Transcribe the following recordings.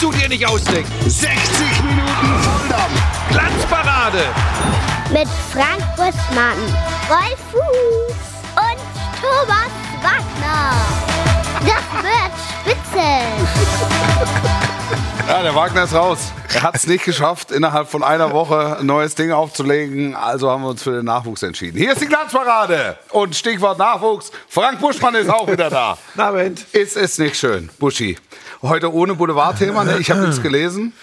kannst du dir nicht ausdenken. 60 Minuten Volldampf. Glanzparade. Mit Frank Buschmann, Wolf Fuß und Thomas Wagner. Das wird spitze. Ja, der Wagner ist raus. Er hat es nicht geschafft, innerhalb von einer Woche ein neues Ding aufzulegen. Also haben wir uns für den Nachwuchs entschieden. Hier ist die Glanzparade. Und Stichwort Nachwuchs. Frank Buschmann ist auch wieder da. Na, Moment. Ist es nicht schön, Buschi? Heute ohne Boulevardthema, ne? Ich habe nichts gelesen.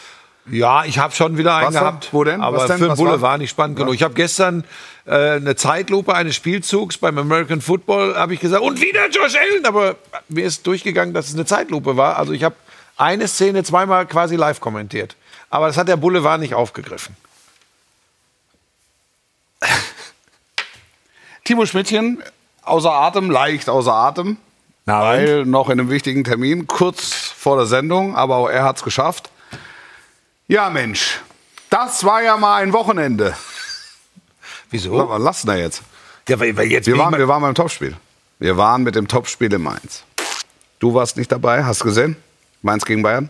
Ja, ich habe schon wieder einen Was gehabt. Wo denn? Aber Was denn? für den Bulle war? nicht spannend genug. Ich habe gestern äh, eine Zeitlupe eines Spielzugs beim American Football, habe ich gesagt, und wieder Josh Allen. Aber mir ist durchgegangen, dass es eine Zeitlupe war. Also ich habe eine Szene zweimal quasi live kommentiert. Aber das hat der Boulevard nicht aufgegriffen. Timo Schmidtchen, außer Atem, leicht außer Atem. weil noch in einem wichtigen Termin, kurz vor der Sendung, aber auch er hat es geschafft. Ja, Mensch, das war ja mal ein Wochenende. Wieso? Was lassen wir jetzt? Ja, weil, weil jetzt Wir waren, mal- wir waren beim Topspiel. Wir waren mit dem Topspiel in Mainz. Du warst nicht dabei, hast gesehen? Mainz gegen Bayern.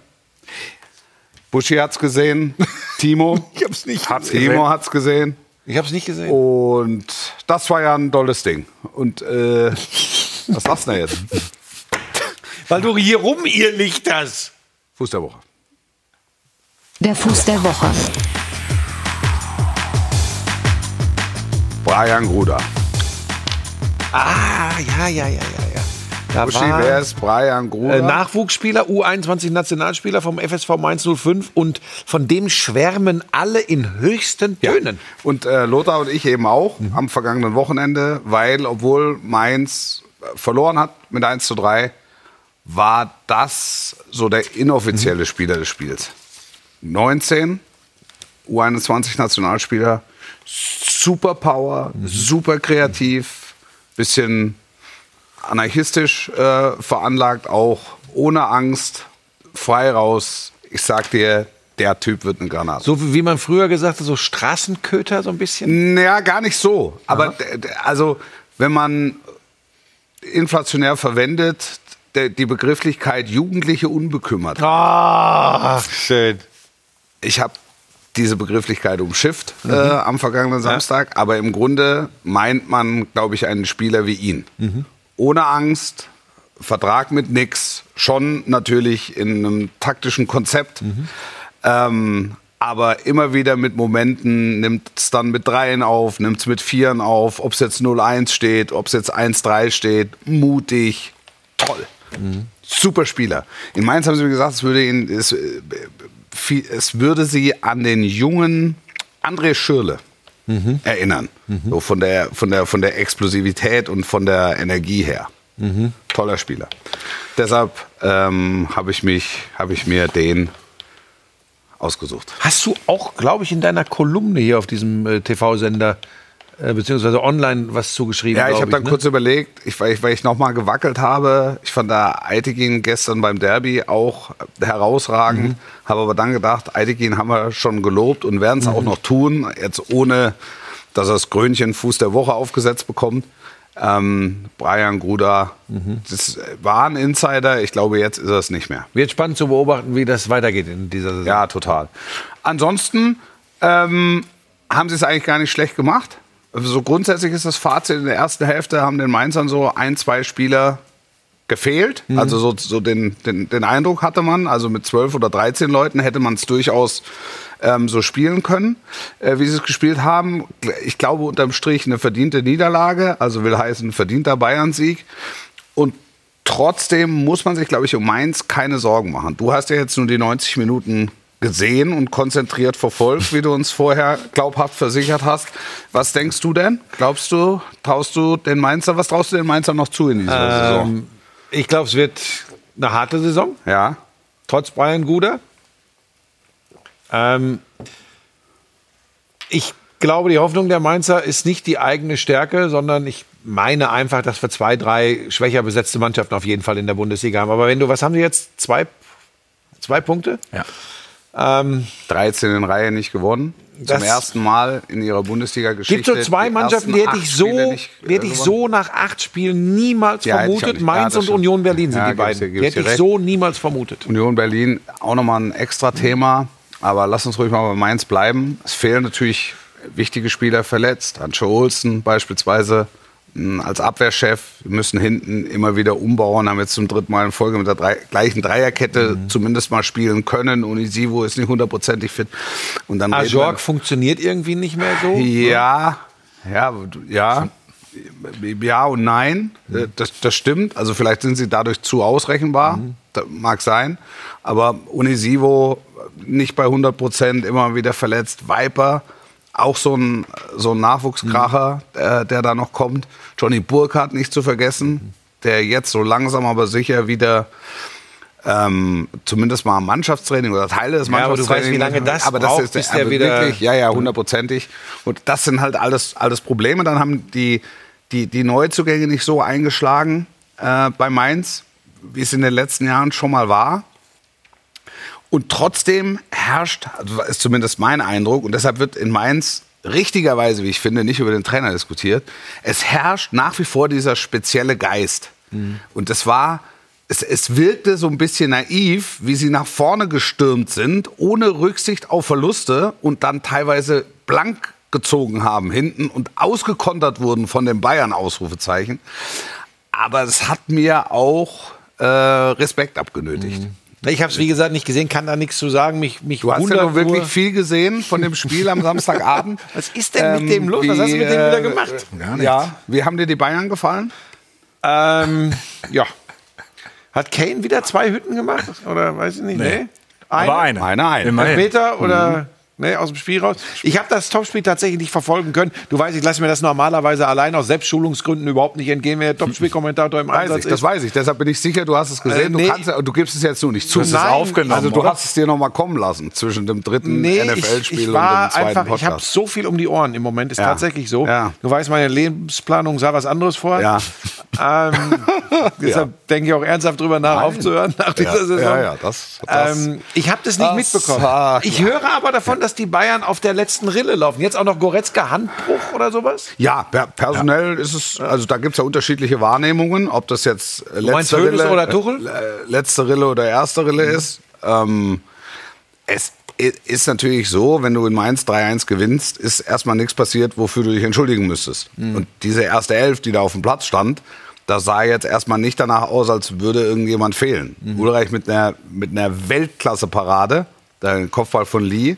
Buschi hat's gesehen. Timo. Ich hab's nicht hat, gesehen. Timo hat's gesehen. ich habe es nicht gesehen. Und das war ja ein tolles Ding. Und äh, was lassen wir jetzt? Weil du hier rum ihr Lichters. Fuß der Woche. Der Fuß der Woche. Brian Gruder. Ah, ja, ja, ja, ja, ja. Da Buschi, war- wer ist Brian Gruder? Äh, Nachwuchsspieler, U21-Nationalspieler vom FSV Mainz 05 und von dem schwärmen alle in höchsten Ja. Tönen. Und äh, Lothar und ich eben auch am vergangenen Wochenende, weil obwohl Mainz äh, verloren hat mit 1 zu 3, war das so der inoffizielle Spieler des Spiels. 19, U21 Nationalspieler, super Power, super kreativ, bisschen anarchistisch äh, veranlagt, auch ohne Angst, frei raus. Ich sag dir, der Typ wird eine Granate. So wie man früher gesagt hat, so Straßenköter so ein bisschen. Naja, gar nicht so. Aber also, wenn man inflationär verwendet, die Begrifflichkeit Jugendliche unbekümmert. Ah, schön. Ich habe diese Begrifflichkeit umschifft äh, am vergangenen Samstag, aber im Grunde meint man, glaube ich, einen Spieler wie ihn. Ohne Angst, Vertrag mit nix, schon natürlich in einem taktischen Konzept, ähm, aber immer wieder mit Momenten, nimmt es dann mit Dreien auf, nimmt es mit Vieren auf, ob es jetzt 0-1 steht, ob es jetzt 1-3 steht, mutig, toll. Super Spieler. In Mainz haben sie mir gesagt, es würde, ihn, es, äh, es würde sie an den jungen André Schürle erinnern. So von der, von, der, von der Explosivität und von der Energie her. Toller Spieler. Deshalb ähm, habe ich, mich- habe ich mir den ausgesucht. Hast du auch, glaube ich, in deiner Kolumne hier auf diesem äh, TV-Sender beziehungsweise online was zugeschrieben? Ja, ich habe dann ne? kurz überlegt, ich, weil ich, weil ich nochmal gewackelt habe. Ich fand da Eitegin gestern beim Derby auch herausragend. Mhm. Habe aber dann gedacht, Eitegin haben wir schon gelobt und werden es Mhm. auch noch tun. Jetzt ohne, dass er das Krönchen Fuß der Woche aufgesetzt bekommt. Ähm, Brian Gruda, Mhm. das war ein Insider. Ich glaube, jetzt ist er es nicht mehr. Wird spannend zu beobachten, wie das weitergeht in dieser Saison. Ja, total. Ansonsten ähm, haben sie es eigentlich gar nicht schlecht gemacht. So grundsätzlich ist das Fazit in der ersten Hälfte haben den Mainzern so ein, zwei Spieler gefehlt. Also so, so den, den, den Eindruck hatte man, also mit zwölf oder 13 Leuten hätte man es durchaus ähm, so spielen können, äh, wie sie es gespielt haben. Ich glaube unterm Strich eine verdiente Niederlage, also will heißen verdienter Bayern-Sieg. Und trotzdem muss man sich, glaube ich, um Mainz keine Sorgen machen. Du hast ja jetzt nur die 90 Minuten gesehen und konzentriert verfolgt, wie du uns vorher glaubhaft versichert hast. Was denkst du denn? Glaubst du, traust du den Mainzer, was traust du den Mainzer noch zu in dieser Saison? Ähm, ich glaube, es wird eine harte Saison, Ja, trotz Brian Guder. Ähm, ich glaube, die Hoffnung der Mainzer ist nicht die eigene Stärke, sondern ich meine einfach, dass wir zwei, drei schwächer besetzte Mannschaften auf jeden Fall in der Bundesliga haben. Aber wenn du, was haben die jetzt? Zwei, zwei Punkte? Ja. Ähm, 13 in Reihe nicht gewonnen. Zum ersten Mal in ihrer Bundesliga-Geschichte. gibt so zwei die Mannschaften, die hätte acht ich so, nicht, hätte äh, ich so nach acht Spielen niemals Ja, vermutet. Mainz Ja, und stimmt. Union Berlin sind Ja, die beiden. dir- Die hätte ich recht. so niemals vermutet. Union Berlin auch nochmal ein extra Thema. Aber lass uns ruhig mal bei Mainz bleiben. Es fehlen natürlich wichtige Spieler verletzt. Ancho Olsen beispielsweise als Abwehrchef. Wir müssen hinten immer wieder umbauen. Haben jetzt zum dritten Mal in Folge mit der drei, gleichen Dreierkette zumindest mal spielen können. Unisivo ist nicht hundertprozentig fit. Und dann Ajorg funktioniert irgendwie nicht mehr so. ja, ja, ja. Ja und nein, Äh, das, das stimmt. Also vielleicht sind sie dadurch zu ausrechenbar, das mag sein. Aber Unisivo nicht bei 100 Prozent, immer wieder verletzt. Viper, auch so ein, so ein Nachwuchskracher, der, der da noch kommt. Johnny Burkhardt nicht zu vergessen, der jetzt so langsam aber sicher wieder ähm, zumindest mal Mannschaftstraining oder Teile des Ja, aber du weißt, Mannschaftstrainings. wie lange das aber das braucht, ist, bis der aber wieder- Wirklich, ja, ja, hundertprozentig. Und das sind halt alles, alles Probleme. Dann haben die, die, die Neuzugänge nicht so eingeschlagen äh, bei Mainz, wie es in den letzten Jahren schon mal war. Und trotzdem herrscht, also ist zumindest mein Eindruck, und deshalb wird in Mainz richtigerweise, wie ich finde, nicht über den Trainer diskutiert. Es herrscht nach wie vor dieser spezielle Geist. Und das war, es, es wirkte so ein bisschen naiv, wie sie nach vorne gestürmt sind, ohne Rücksicht auf Verluste und dann teilweise blank gezogen haben hinten und ausgekontert wurden von den Bayern, Ausrufezeichen. Aber es hat mir auch äh, Respekt abgenötigt. Ich habe es, wie gesagt, nicht gesehen, kann da nichts zu sagen. Mich, mich Du hast ja noch wirklich nur- viel gesehen von dem Spiel am Samstagabend. Was ist denn mit dem los? Was hast du mit dem wieder gemacht? Gar Ja, wie haben dir die Bayern gefallen? Ähm, ja. Hat Kane wieder zwei Hütten gemacht? Oder weiß ich nicht? Nee. Aber eine. Eine, eine. Immerhin. Meter oder nee, aus dem Spiel raus. Ich habe das Topspiel tatsächlich nicht verfolgen können. Du weißt, ich lasse mir das normalerweise allein aus Selbstschulungsgründen überhaupt nicht entgehen, wenn der Topspielkommentator im Einsatz ich, das ist. weiß ich. Deshalb bin ich sicher, du hast es gesehen. Äh, nee. du, kannst, ja- du gibst es jetzt nur nicht zu. Das ist Nein. aufgenommen, Also du oder? hast es dir noch mal kommen lassen zwischen dem dritten Nee, NFL-Spiel und dem zweiten einfach, ich habe Podcast. so viel um die Ohren im Moment, ist Ja. tatsächlich so. Ja. Du weißt, meine Lebensplanung sah was anderes vor. Ja. Ähm, deshalb denke ich auch ernsthaft drüber nach, Nein. aufzuhören nach dieser ja, Saison. ja, ja, das, das Ähm, ich habe das nicht mitbekommen. Ich höre aber davon, dass die Bayern auf der letzten Rille laufen. Jetzt auch noch Goretzka Handbruch oder sowas? Ja, per personell ist es, also da gibt es ja unterschiedliche Wahrnehmungen, ob das jetzt äh, letzte Rille, oder Tuchel? äh, letzte Rille oder erste Rille ist. Ähm, es ist natürlich so, wenn du in Mainz 3-1 gewinnst, ist erstmal nichts passiert, wofür du dich entschuldigen müsstest. Und diese erste Elf, die da auf dem Platz stand, das sah jetzt erstmal nicht danach aus, als würde irgendjemand fehlen. Ulreich mit einer, mit einer Weltklasse-Parade, der Kopfball von Lee.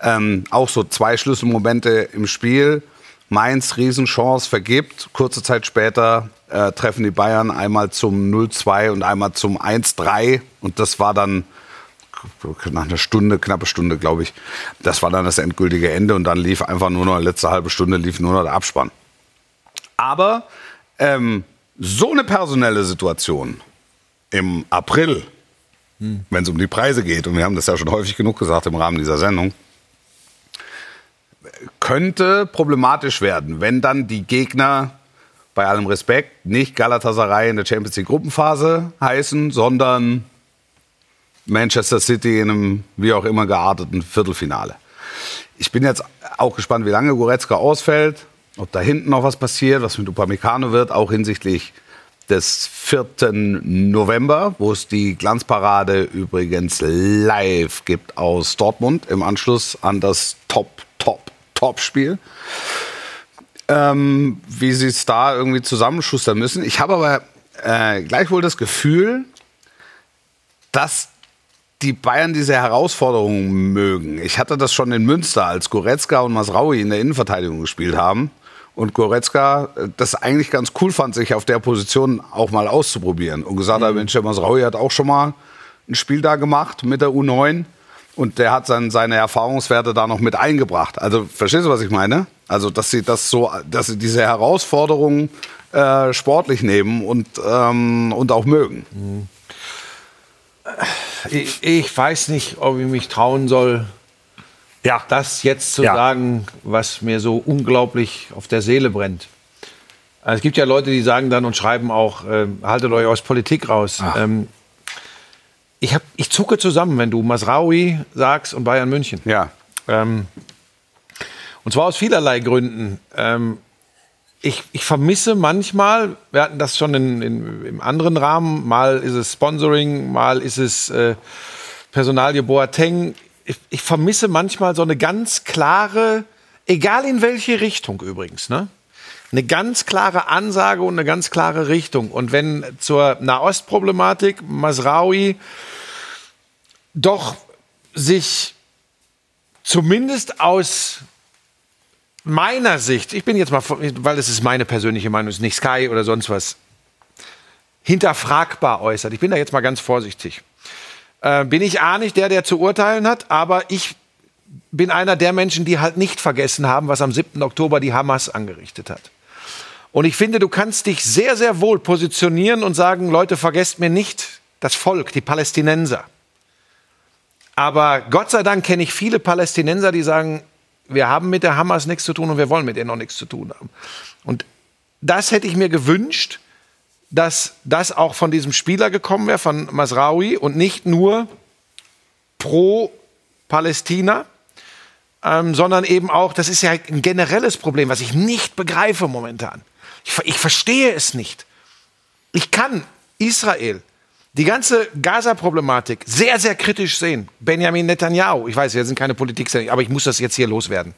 Ähm, auch so zwei Schlüsselmomente im Spiel. Mainz Riesenchance vergibt. Kurze Zeit später äh, treffen die Bayern einmal zum 0-2 und einmal zum 1-3. Und das war dann nach einer Stunde, knappe Stunde, glaube ich. Das war dann das endgültige Ende und dann lief einfach nur noch, letzte halbe Stunde lief nur noch der Abspann. Aber ähm, so eine personelle Situation im April, wenn es um die Preise geht, und wir haben das ja schon häufig genug gesagt im Rahmen dieser Sendung, könnte problematisch werden, wenn dann die Gegner bei allem Respekt nicht Galatasaray in der Champions League Gruppenphase heißen, sondern Manchester City in einem wie auch immer gearteten Viertelfinale. Ich bin jetzt auch gespannt, wie lange Goretzka ausfällt, ob da hinten noch was passiert, was mit Upamecano wird, auch hinsichtlich des 4. November, wo es die Glanzparade übrigens live gibt aus Dortmund im Anschluss an das Top, Top, Top-Spiel. Ähm, wie sie es da irgendwie zusammenschustern müssen. Ich habe aber äh, gleichwohl das Gefühl, dass die Bayern diese Herausforderungen mögen. Ich hatte das schon in Münster, als Goretzka und Masraui in der Innenverteidigung gespielt haben. Und Goretzka äh, das eigentlich ganz cool fand, sich auf der Position auch mal auszuprobieren. Und gesagt hat, Mensch, der Masraui hat auch schon mal ein Spiel da gemacht mit der U9. Und der hat dann seine Erfahrungswerte da noch mit eingebracht. Also, verstehst du, was ich meine? Also, dass sie das so, dass sie diese Herausforderungen äh, sportlich nehmen und, ähm, und auch mögen. Ich, ich weiß nicht, ob ich mich trauen soll, Ja. das jetzt zu Ja. sagen, was mir so unglaublich auf der Seele brennt. Also es gibt ja Leute, die sagen dann und schreiben auch, ähm, haltet euch aus Politik raus. Ähm, ich, hab, ich zucke zusammen, wenn du Masraui sagst und Bayern München. Ja. Ähm, Und zwar aus vielerlei Gründen. Ähm, ich, ich vermisse manchmal, wir hatten das schon in, in, im anderen Rahmen, mal ist es Sponsoring, mal ist es äh, Personalie Boateng. Ich, ich vermisse manchmal so eine ganz klare, egal in welche Richtung übrigens, ne? Eine ganz klare Ansage und eine ganz klare Richtung. Und wenn zur Nahostproblematik Masraui doch sich zumindest aus meiner Sicht, ich bin jetzt mal, weil es ist meine persönliche Meinung, ist nicht Sky oder sonst was, hinterfragbar äußert. Ich bin da jetzt mal ganz vorsichtig. Äh, bin ich A nicht der, der zu urteilen hat, aber ich bin einer der Menschen, die halt nicht vergessen haben, was am 7. Oktober die Hamas angerichtet hat. Und ich finde, du kannst dich sehr, sehr wohl positionieren und sagen, Leute, vergesst mir nicht das Volk, die Palästinenser. Aber Gott sei Dank kenne ich viele Palästinenser, die sagen, wir haben mit der Hamas nichts zu tun und wir wollen mit ihr noch nichts zu tun haben. Und das hätte ich mir gewünscht, dass das auch von diesem Spieler gekommen wäre, von Masraoui und nicht nur pro Palästina, ähm, sondern eben auch, das ist ja ein generelles Problem, was ich nicht begreife momentan. Ich, ich verstehe es nicht. Ich kann Israel die ganze Gaza-Problematik sehr, sehr kritisch sehen. Benjamin Netanyahu, ich weiß, wir sind keine Politik, aber ich muss das jetzt hier loswerden.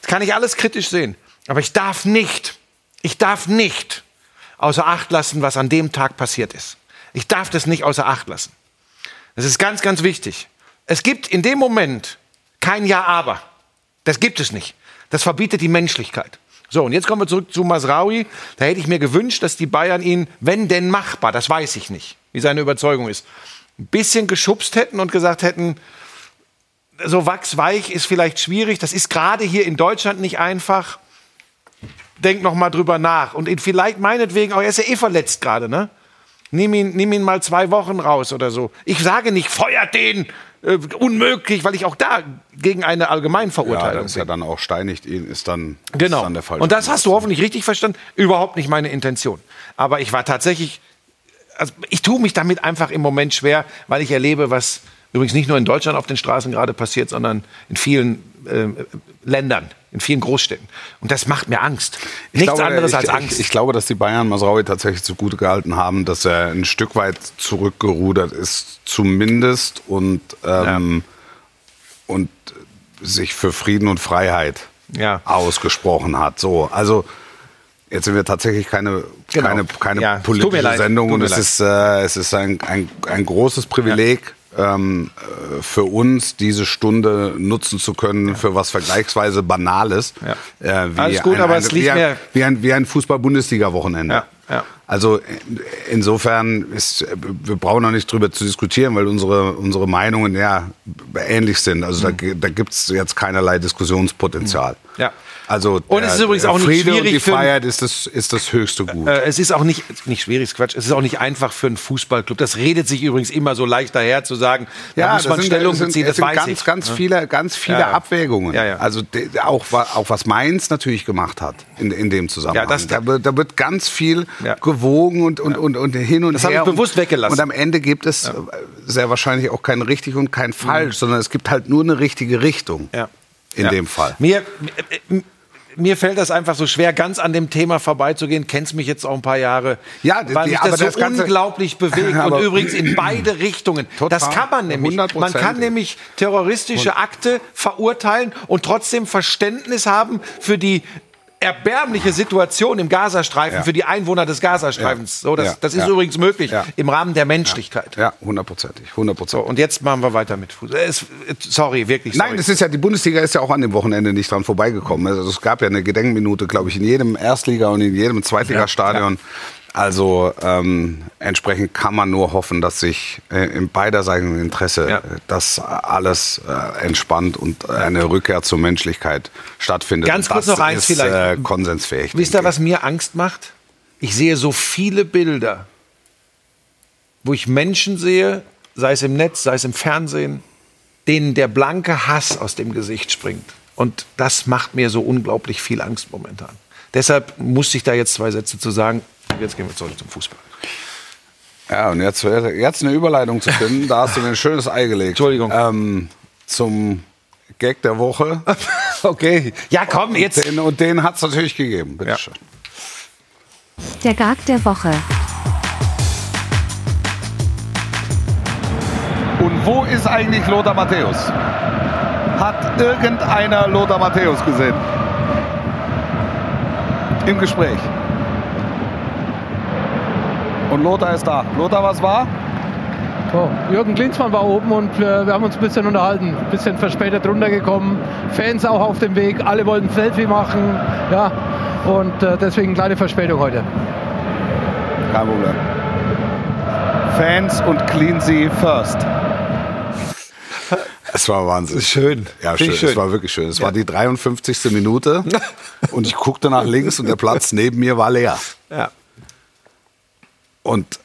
Das kann ich alles kritisch sehen. Aber ich darf nicht, ich darf nicht außer Acht lassen, was an dem Tag passiert ist. Ich darf das nicht außer Acht lassen. Das ist ganz, ganz wichtig. Es gibt in dem Moment kein Ja, aber. Das gibt es nicht. Das verbietet die Menschlichkeit. So, und jetzt kommen wir zurück zu Masraui. Da hätte ich mir gewünscht, dass die Bayern ihn, wenn denn machbar, das weiß ich nicht, wie seine Überzeugung ist, ein bisschen geschubst hätten und gesagt hätten, so wachsweich ist vielleicht schwierig. Das ist gerade hier in Deutschland nicht einfach. Denk noch mal drüber nach. Und ihn vielleicht meinetwegen, auch er ist ja eh verletzt gerade, ne? Nimm ihn, nimm ihn mal zwei Wochen raus oder so. Ich sage nicht, feuert den, äh, unmöglich, weil ich auch da gegen eine Allgemeinverurteilung ja, das ist ja dann auch steinigt ihn, ist dann, genau. Ist dann der Fall. Und das hast du hoffentlich richtig verstanden. Überhaupt nicht meine Intention. Aber ich war tatsächlich, also ich tue mich damit einfach im Moment schwer, weil ich erlebe, was übrigens nicht nur in Deutschland auf den Straßen gerade passiert, sondern in vielen äh, Ländern, in vielen Großstädten. Und das macht mir Angst. Nichts glaube, anderes ich, als Angst. Ich, ich, glaube, dass die Bayern Masraui tatsächlich zugute gehalten haben, dass er ein Stück weit zurückgerudert ist, zumindest und, ähm, ja. und sich für Frieden und Freiheit ja. ausgesprochen hat. So, also Jetzt sind wir tatsächlich keine, genau. keine, keine ja, politische Sendung und es ist, äh, es ist ein, ein, ein großes Privileg, ähm, äh, für uns diese Stunde nutzen zu können ja. für was vergleichsweise Banales. Ja. Äh, wie Alles gut, ein, aber es liegt wie wie ein, wie ein Fußball-Bundesliga-Wochenende. Ja. Ja. Also insofern ist, wir brauchen noch nicht drüber zu diskutieren, weil unsere, unsere Meinungen ja ähnlich sind. Also mhm. da, da gibt es jetzt keinerlei Diskussionspotenzial. Ja. Also und es ist übrigens auch nicht Friede schwierig und die Freiheit ist das, ist das höchste Gut. Äh, es ist auch nicht, nicht schwierig, ist Quatsch, es ist auch nicht einfach für einen Fußballclub. Das redet sich übrigens immer so leicht daher zu sagen, ja, da muss man sind, Stellung sind, beziehen, das sind weiß ganz, ich. ganz viele, ganz viele Ja, ja. Abwägungen. Ja. Also auch, auch was Mainz natürlich gemacht hat in, in dem Zusammenhang. Ja, das- da, wird- da wird ganz viel gewogen und, und, und, und hin und Das habe her. ich bewusst und, weggelassen. Und am Ende gibt es sehr wahrscheinlich auch kein richtig und kein falsch, sondern es gibt halt nur eine richtige Richtung. In Ja. dem Fall. Mir, mir fällt das einfach so schwer, ganz an dem Thema vorbeizugehen. Kennst mich jetzt auch ein paar Jahre. Ja, weil mich aber das so das Ganze- unglaublich bewegt. Und übrigens in beide Richtungen. Total. Das kann man nämlich. Man kann nämlich terroristische Akte verurteilen und trotzdem Verständnis haben für die erbärmliche Situation im Gazastreifen Ja. für die Einwohner des Gazastreifens. Ja. So, das, Ja. das ist Ja. übrigens möglich Ja. im Rahmen der Menschlichkeit. Ja, hundertprozentig. So, hundertprozentig. und jetzt machen wir weiter mit Fußball. Es, sorry, wirklich. Sorry. Nein, das ist ja, die Bundesliga ist ja auch an dem Wochenende nicht dran vorbeigekommen. Also es gab ja eine Gedenkminute, glaube ich, in jedem Erstliga- und in jedem Zweitligastadion. Also ähm, entsprechend kann man nur hoffen, dass sich äh, im beiderseitigen Interesse Ja. äh, das alles äh, entspannt und eine Rückkehr zur Menschlichkeit stattfindet. Ganz kurz das noch eins ist, vielleicht. Äh, konsensfähig. Wisst ihr, was mir Angst macht? Ich sehe so viele Bilder, wo ich Menschen sehe, sei es im Netz, sei es im Fernsehen, denen der blanke Hass aus dem Gesicht springt. Und das macht mir so unglaublich viel Angst momentan. Deshalb musste ich da jetzt zwei Sätze zu sagen. Jetzt gehen wir zurück zum Fußball. Ja, und jetzt, jetzt eine Überleitung zu finden, da hast du mir ein schönes Ei gelegt. Entschuldigung. Ähm, zum Gag der Woche. Okay. Ja, komm, jetzt. Den, und den hat es natürlich gegeben. Bitte Ja. schön. Der Gag der Woche. Und wo ist eigentlich Lothar Matthäus? Hat irgendeiner Lothar Matthäus gesehen? Im Gespräch. Und Lothar ist da. Lothar, was war? So, Jürgen Klinsmann war oben und wir, wir haben uns ein bisschen unterhalten. Ein bisschen verspätet runtergekommen. Fans auch auf dem Weg. Alle wollten Selfie machen. Ja, und äh, deswegen kleine Verspätung heute. Kein Problem. Fans und Cleansea first. Es war Wahnsinn. Schön. Ja, schön. schön. Es war wirklich schön. Es war die 53. Minute und ich guckte nach links und der Platz neben mir war leer. Ja. Und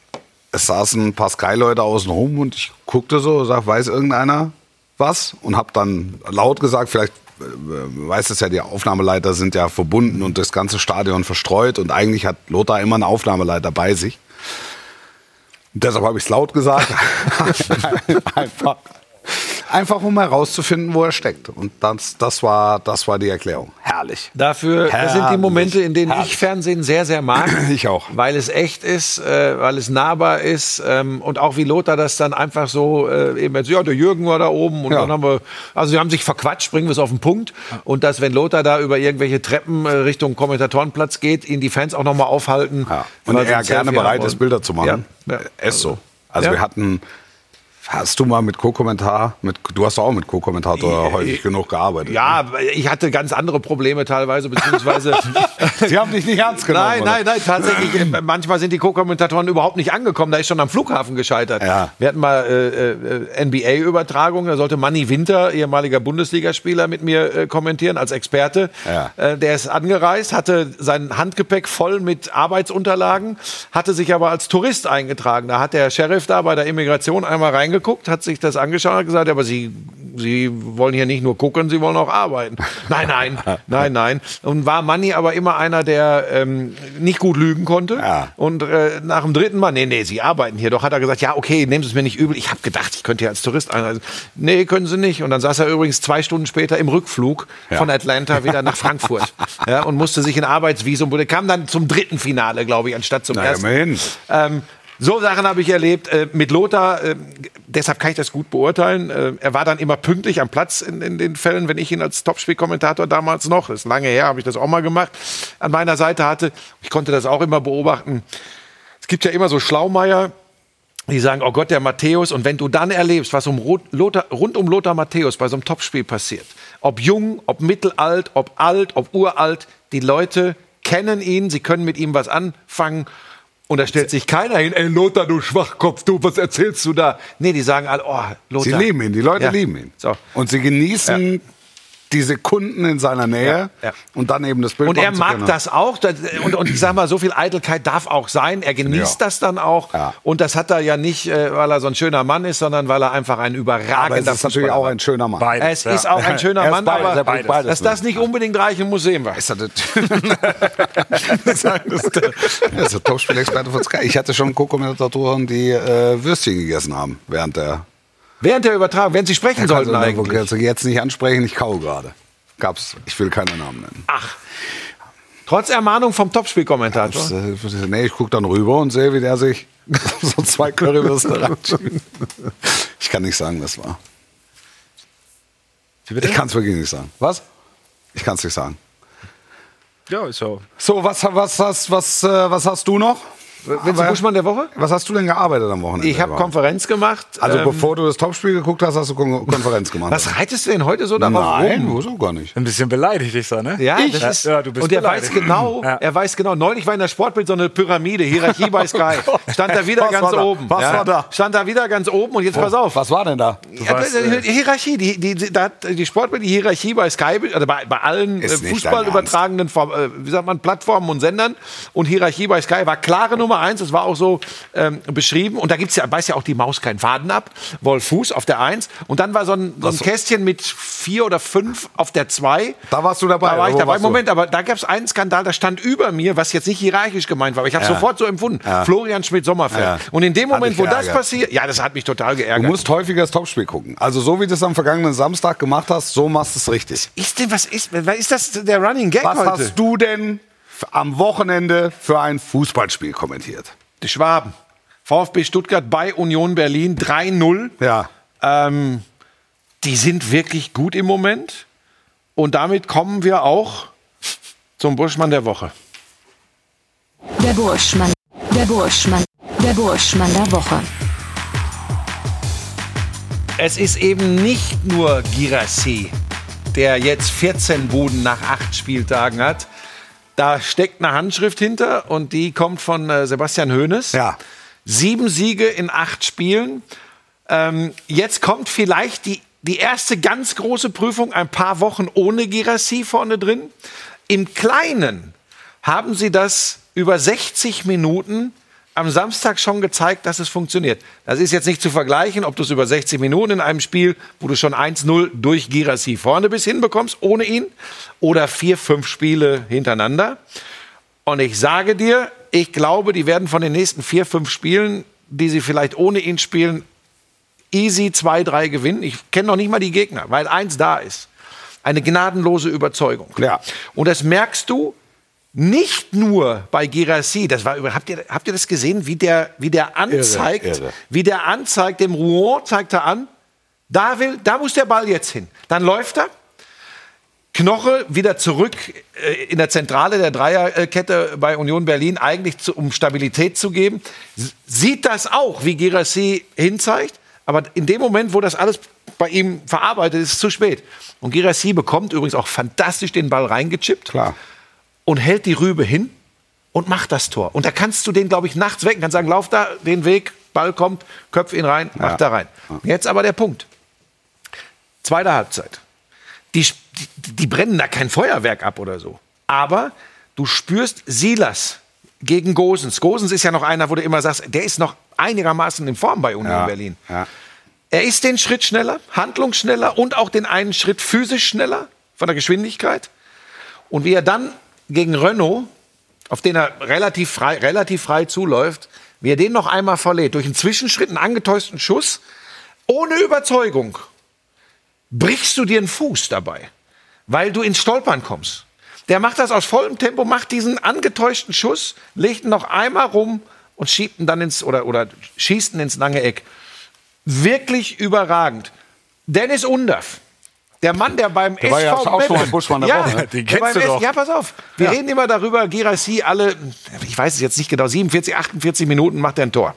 es saßen ein paar Sky-Leute außen rum und ich guckte so, sag, weiß irgendeiner was? Und hab dann laut gesagt, vielleicht äh, weiß es ja, die Aufnahmeleiter sind ja verbunden und das ganze Stadion verstreut und eigentlich hat Lothar immer einen Aufnahmeleiter bei sich. Und deshalb habe ich es laut gesagt. einfach, einfach um herauszufinden, wo er steckt. Und das, das, war, das war die Erklärung. Herrlich. Dafür das sind die Herrlich. Momente, in denen Herrlich. ich Fernsehen sehr, sehr mag. Ich auch. Weil es echt ist, äh, weil es nahbar ist ähm, und auch wie Lothar das dann einfach so äh, eben jetzt, ja, der Jürgen war da oben und Ja. dann haben wir, also sie haben sich verquatscht, bringen wir es auf den Punkt und dass, wenn Lothar da über irgendwelche Treppen äh, Richtung Kommentatorenplatz geht, ihn die Fans auch nochmal aufhalten. Ja. Und er gerne bereit ist. Bilder zu machen. Ja. Ja. Ist so. Also Ja. wir hatten, hast du mal mit Co-Kommentar, mit, du hast auch mit Co-Kommentator häufig genug gearbeitet. Ja, ich hatte ganz andere Probleme teilweise, beziehungsweise. Sie haben dich nicht ernst genommen. Nein, oder? nein, nein, tatsächlich. äh, Manchmal sind die Co-Kommentatoren überhaupt nicht angekommen. Da ist schon am Flughafen gescheitert. Ja. Wir hatten mal äh, äh, NBA-Übertragung. Da sollte Manny Winter, ehemaliger Bundesligaspieler, mit mir äh, kommentieren als Experte. Ja. Äh, der ist angereist, hatte sein Handgepäck voll mit Arbeitsunterlagen, hatte sich aber als Tourist eingetragen. Da hat der Sheriff da bei der Immigration einmal reingeguckt, hat sich das angeschaut und hat gesagt, aber Sie, Sie wollen hier nicht nur gucken, Sie wollen auch arbeiten. Nein, nein, nein, nein. Und war Manny aber immer einer, der ähm, nicht gut lügen konnte. Ja. Und äh, nach dem dritten Mal, nee, nee, Sie arbeiten hier. Doch hat er gesagt, ja, okay, nehmen Sie es mir nicht übel. Ich habe gedacht, ich könnte hier als Tourist einreisen. Nee, können Sie nicht. Und dann saß er übrigens zwei Stunden später im Rückflug von Atlanta wieder nach Frankfurt. ja, und musste sich ein Arbeitsvisum, kam dann zum dritten Finale, glaube ich, anstatt zum Na, ersten. immerhin. Ähm, so Sachen habe ich erlebt äh, mit Lothar. Äh, deshalb kann ich das gut beurteilen. Äh, er war dann immer pünktlich am Platz in, in den Fällen, wenn ich ihn als Topspielkommentator damals noch, das ist lange her, habe ich das auch mal gemacht, an meiner Seite hatte. Ich konnte das auch immer beobachten. Es gibt ja immer so Schlaumeier, die sagen, oh Gott, der Matthäus. Und wenn du dann erlebst, was um Lothar, rund um Lothar Matthäus bei so einem Topspiel passiert, ob jung, ob mittelalt, ob alt, ob uralt, die Leute kennen ihn, sie können mit ihm was anfangen. Und da stellt sich keiner hin, ey Lothar, du Schwachkopf, du, was erzählst du da? Nee, die sagen alle, oh, Lothar. Sie lieben ihn, die Leute Ja. lieben ihn. So. Und sie genießen die Sekunden in seiner Nähe Ja, ja. und dann eben das Bild Und er mag können. das auch. Das- Und, und ich sag mal, so viel Eitelkeit darf auch sein. Er genießt Ja. das dann auch. Ja. Und das hat er ja nicht, äh, weil er so ein schöner Mann ist, sondern weil er einfach ein Aber überragender es ist natürlich auch ein schöner Mann. Beides, Es ja. ist auch ein schöner Er Mann, beides, er aber bringt beides dass das nicht unbedingt reich im Museum war. Ist er der, das ist der, das der Topspielexperte von Sky. Ich hatte schon Co-Kommentatoren, die äh, Würstchen gegessen haben während der. Während der Übertragung, während sie sprechen sollten Kannst du eigentlich. jetzt nicht ansprechen, ich kau gerade. Gab's, ich will keine Namen nennen. Ach. Trotz Ermahnung vom Topspielkommentator. Das, äh, nee, ich gucke dann rüber und sehe, wie der sich so zwei Currywürste reinschiebt. Ich kann nicht sagen, was war. Ich kann es wirklich nicht sagen. Was? Ich kann es nicht sagen. Ja, ist so. So, was, was, was, was, äh, was hast du noch? Vinze Buschmann der Woche? Was hast du denn gearbeitet am Wochenende? Ich habe? Konferenz gemacht. Also Ähm, bevor du das Topspiel geguckt hast, hast du Kon Konferenz gemacht. was reitest du denn heute so darauf Nein, rum? wieso gar nicht. Ein bisschen beleidigt ich so, ne? Ja, ich? das ist, ja, du bist und er beleidigt. weiß genau, Ja. er weiß genau. Neulich war in der Sportbild so eine Pyramide, Hierarchie bei Sky. Stand da wieder Was ganz war da? oben. Was war da? Stand da wieder ganz oben und jetzt pass auf. Was war denn da? Ja, die, die Hierarchie, die, die, die, da hat die Sportbild die Hierarchie bei Sky, also bei, bei allen äh, Ist Fußball Form, äh, wie sagt man, Plattformen und Sendern und Hierarchie bei Sky war klare Nummer Nummer eins, das war auch so ähm, beschrieben. Und da gibt's ja, beißt ja auch die Maus keinen Faden ab. Wolf Fuß auf der eins. Und dann war so ein, so ein Kästchen mit vier oder fünf auf der zwei. Da warst du dabei. Da war ich dabei. du? Moment, aber da gab es einen Skandal, da stand über mir, was jetzt nicht hierarchisch gemeint war, aber ich habe Ja. sofort so empfunden. Ja. Florian Schmidt-Sommerfeld. Ja. Und in dem Moment, wo das passiert, ja, das hat mich total Du geärgert. musst häufiger das Topspiel gucken. Also so wie du es am vergangenen Samstag gemacht hast, so machst du es richtig. ist denn, was ist, was ist das der Running Gag Was heute? hast du denn am Wochenende für ein Fußballspiel kommentiert? Die Schwaben. VfB Stuttgart bei Union Berlin 3-0. Ja. Ähm, die sind wirklich gut im Moment. Und damit kommen wir auch zum Burschmann der Woche. Der Burschmann. Der Burschmann. Der Burschmann der Woche. Es ist eben nicht nur Girassi, der jetzt 14 Buden nach acht Spieltagen hat. Da steckt eine Handschrift hinter und die kommt von äh, Sebastian Hoeneß. Ja. Sieben Siege in acht Spielen. Ähm, jetzt kommt vielleicht die, die erste ganz große Prüfung, ein paar Wochen ohne Girassi vorne drin. Im Kleinen haben sie das über 60 Minuten am Samstag schon gezeigt, dass es funktioniert. Das ist jetzt nicht zu vergleichen, ob du es über 60 Minuten in einem Spiel, wo du schon 1-0 durch Girassi vorne bis hinbekommst, ohne ihn, oder vier, fünf Spiele hintereinander. Und ich sage dir, ich glaube, die werden von den nächsten vier, fünf Spielen, die sie vielleicht ohne ihn spielen, easy 2-3 gewinnen. Ich kenne noch nicht mal die Gegner, weil eins da ist. Eine gnadenlose Überzeugung. Ja. Und das merkst du nicht nur bei Girassi. Das war habt ihr, habt ihr das gesehen, wie der, wie der anzeigt, irre. wie der anzeigt, dem Rouen zeigt er an, da will, da muss der Ball jetzt hin. Dann läuft er, Knoche wieder zurück äh, in der Zentrale der Dreierkette bei Union Berlin, eigentlich zu, um Stabilität zu geben. Sieht das auch, wie Girassi hinzeigt, aber in dem Moment, wo das alles bei ihm verarbeitet ist, ist es zu spät. Und Girassi bekommt übrigens auch fantastisch den Ball reingechippt Klar. Und hält die Rübe hin und macht das Tor. Und da kannst du den, glaube ich, nachts wecken. Kannst sagen, lauf da den Weg, Ball kommt, köpf ihn rein, mach Ja. da rein. Jetzt aber der Punkt. Zweite Halbzeit. Die, die, die brennen da kein Feuerwerk ab oder so. Aber du spürst Silas gegen Gosens. Gosens ist ja noch einer, wo du immer sagst, der ist noch einigermaßen in Form bei Union Ja. Berlin. Ja. Er ist den Schritt schneller, handlungsschneller und auch den einen Schritt physisch schneller von der Geschwindigkeit. Und wie er dann gegen Renault, auf den er relativ frei, relativ frei zuläuft, wie er den noch einmal verlädt, durch einen Zwischenschritt, einen angetäuschten Schuss, ohne Überzeugung, brichst du dir einen Fuß dabei, weil du ins Stolpern kommst. Der macht das aus vollem Tempo, macht diesen angetäuschten Schuss, legt ihn noch einmal rum und schiebt ihn dann ins, oder, oder schießt ihn ins lange Eck. Wirklich überragend. Dennis Undaff. Der Mann, der beim Der war ja SV auch schon Meppen- Buschmann der ja, Woche. Den kennst beim du doch. Ja, pass auf. Wir reden immer darüber, Girassi alle, ich weiß es jetzt nicht genau, 47, 48 Minuten macht er ein Tor.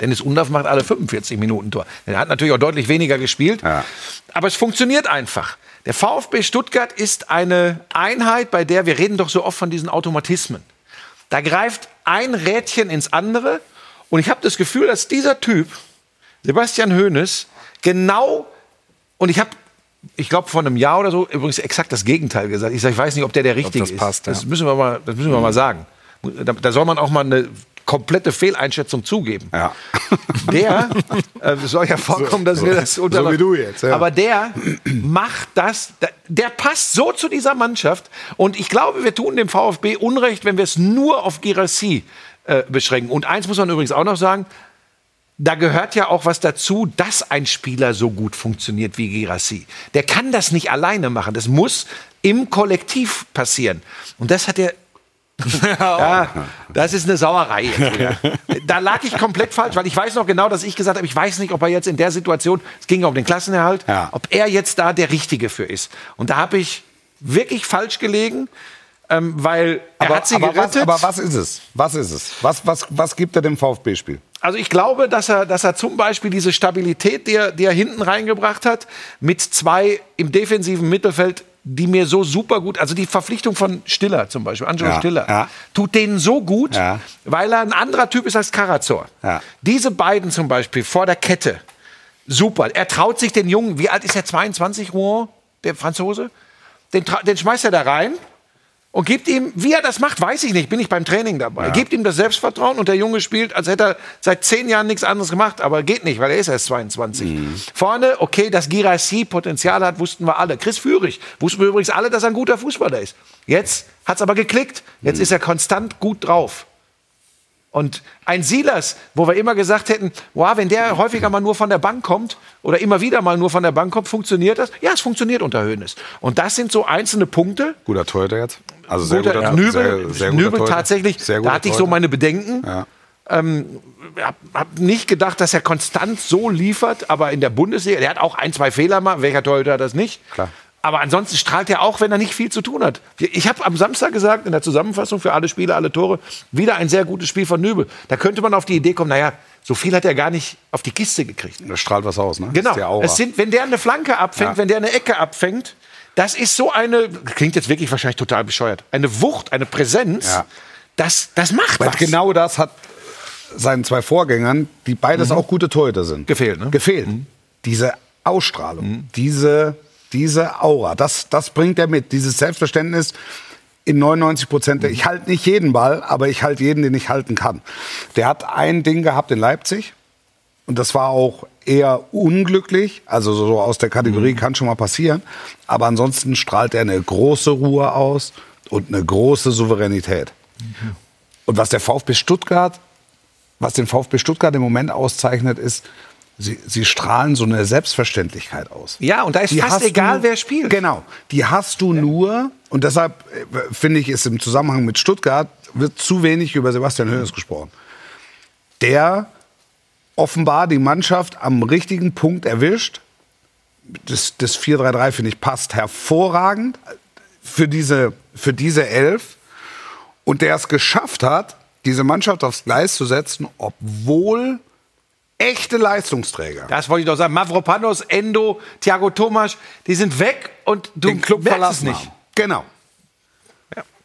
Dennis Undaff macht alle 45 Minuten Tor. Er hat natürlich auch deutlich weniger gespielt. Ja. Aber es funktioniert einfach. Der VfB Stuttgart ist eine Einheit, bei der wir reden doch so oft von diesen Automatismen. Da greift ein Rädchen ins andere. Und ich habe das Gefühl, dass dieser Typ, Sebastian Hoeneß, genau, und ich habe, ich glaube, vor einem Jahr oder so übrigens exakt das Gegenteil gesagt. Ich sage, ich weiß nicht, ob der der Richtige das passt, ist. Das ja. müssen wir mal, das müssen wir mal sagen. Da, da soll man auch mal eine komplette Fehleinschätzung zugeben. Ja. Der, äh, es soll ja vorkommen, dass wir das unter wie du jetzt, ja. Aber der macht das, der, der passt so zu dieser Mannschaft. Und ich glaube, wir tun dem VfB Unrecht, wenn wir es nur auf Girassi äh, beschränken. Und eins muss man übrigens auch noch sagen, da gehört ja auch was dazu, dass ein Spieler so gut funktioniert wie Girassi. Der kann das nicht alleine machen. Das muss im Kollektiv passieren. Und das hat er ja, das ist eine Sauerei. Da lag ich komplett falsch, weil ich weiß noch genau, dass ich gesagt habe, ich weiß nicht, ob er jetzt in der Situation, es ging um den Klassenerhalt, Ja. ob er jetzt da der Richtige für ist. Und da habe ich wirklich falsch gelegen, ähm, weil er Aber, hat sie aber, was, gerettet. aber was ist es? Was ist es? Was, was, was gibt er dem VfB-Spiel? Also ich glaube, dass er, dass er zum Beispiel diese Stabilität, die er, die er hinten reingebracht hat, mit zwei im defensiven Mittelfeld, die mir so super gut, also die Verpflichtung von Stiller zum Beispiel, Angelo Ja, Stiller, ja. tut denen so gut, Ja. weil er ein anderer Typ ist als Karazor. Diese beiden zum Beispiel vor der Kette, super. Er traut sich den Jungen, wie alt ist er, 22, Rouen, der Franzose? Den, den schmeißt er da rein und gibt ihm, wie er das macht, weiß ich nicht, bin ich beim Training dabei. Gibt ihm das Selbstvertrauen und der Junge spielt, als hätte er seit zehn Jahren nichts anderes gemacht, aber geht nicht, weil er ist erst 22. Vorne, okay, dass Girassi Potenzial hat, wussten wir alle. Chris Führig, wussten wir übrigens alle, dass er ein guter Fußballer ist. Jetzt hat's aber geklickt. Jetzt ist er konstant gut drauf. Und ein Silas, wo wir immer gesagt hätten, wow, wenn der häufiger mal nur von der Bank kommt oder immer wieder mal nur von der Bank kommt, funktioniert das? Ja, es funktioniert unter Höhnes. Und das sind so einzelne Punkte. Guter Torhüter jetzt. Also sehr Guter, guter, Nübel, sehr, sehr guter Nübel tatsächlich, Sehr da hatte ich so meine Bedenken. Ja. hab, hab nicht gedacht, dass er konstant so liefert, aber in der Bundesliga, der hat auch ein, zwei Fehler mal. Welcher Torhüter hat das nicht? Klar. Aber ansonsten strahlt er auch, wenn er nicht viel zu tun hat. Ich habe am Samstag gesagt, in der Zusammenfassung für alle Spiele, alle Tore, wieder ein sehr gutes Spiel von Nübel. Da könnte man auf die Idee kommen, naja, so viel hat er gar nicht auf die Kiste gekriegt. Das strahlt was aus, ne? Genau. Es sind, wenn der eine Flanke abfängt, Ja. wenn der eine Ecke abfängt, das ist so eine, klingt jetzt wirklich wahrscheinlich total bescheuert, eine Wucht, eine Präsenz, Ja. das, das macht Weil was. genau das hat seinen zwei Vorgängern, die beides auch gute Torhüter sind, Mhm. Gefehlt, ne? Gefehlt. Diese Ausstrahlung, diese, diese Aura, das, das bringt er mit. Dieses Selbstverständnis in 99 Prozent. Ich halte nicht jeden Ball, aber ich halte jeden, den ich halten kann. Der hat ein Ding gehabt in Leipzig. Und das war auch eher unglücklich. Also so aus der Kategorie kann schon mal passieren. Aber ansonsten strahlt er eine große Ruhe aus und eine große Souveränität. Und was der VfB Stuttgart, was den VfB Stuttgart im Moment auszeichnet, ist, sie, sie strahlen so eine Selbstverständlichkeit aus. Ja, und da ist Die fast egal, du, wer spielt. Genau. Die hast du nur, und deshalb äh, finde ich, ist im Zusammenhang mit Stuttgart, wird zu wenig über Sebastian Hoeneß gesprochen. Der offenbar die Mannschaft am richtigen Punkt erwischt. Das, das 4-3-3, finde ich, passt hervorragend für diese, für diese Elf. Und der es geschafft hat, diese Mannschaft aufs Gleis zu setzen, obwohl echte Leistungsträger Das wollte ich doch sagen. Mavropanos, Endo, Thiago Thomas, die sind weg und du den Club verlassen nicht. haben. Genau.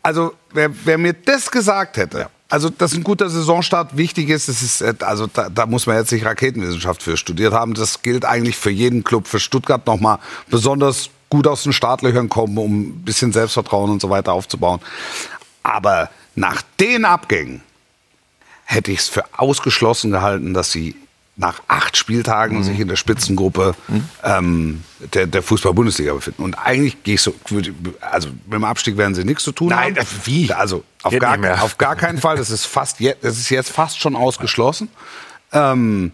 Also wer, wer mir das gesagt hätte, also dass ein guter Saisonstart wichtig ist, das ist äh, also da, da muss man jetzt nicht Raketenwissenschaft für studiert haben. Das gilt eigentlich für jeden Club, für Stuttgart nochmal besonders gut aus den Startlöchern kommen, um ein bisschen Selbstvertrauen und so weiter aufzubauen. Aber nach den Abgängen hätte ich es für ausgeschlossen gehalten, dass sie nach acht Spieltagen sich in der Spitzengruppe ähm, der, der Fußball-Bundesliga befinden. Und eigentlich gehe ich so, also mit dem Abstieg werden sie nichts zu tun Nein, haben. das- wie? Also auf Geht gar, auf gar keinen Fall. Das ist fast jetzt, das ist jetzt fast schon ausgeschlossen. Ähm,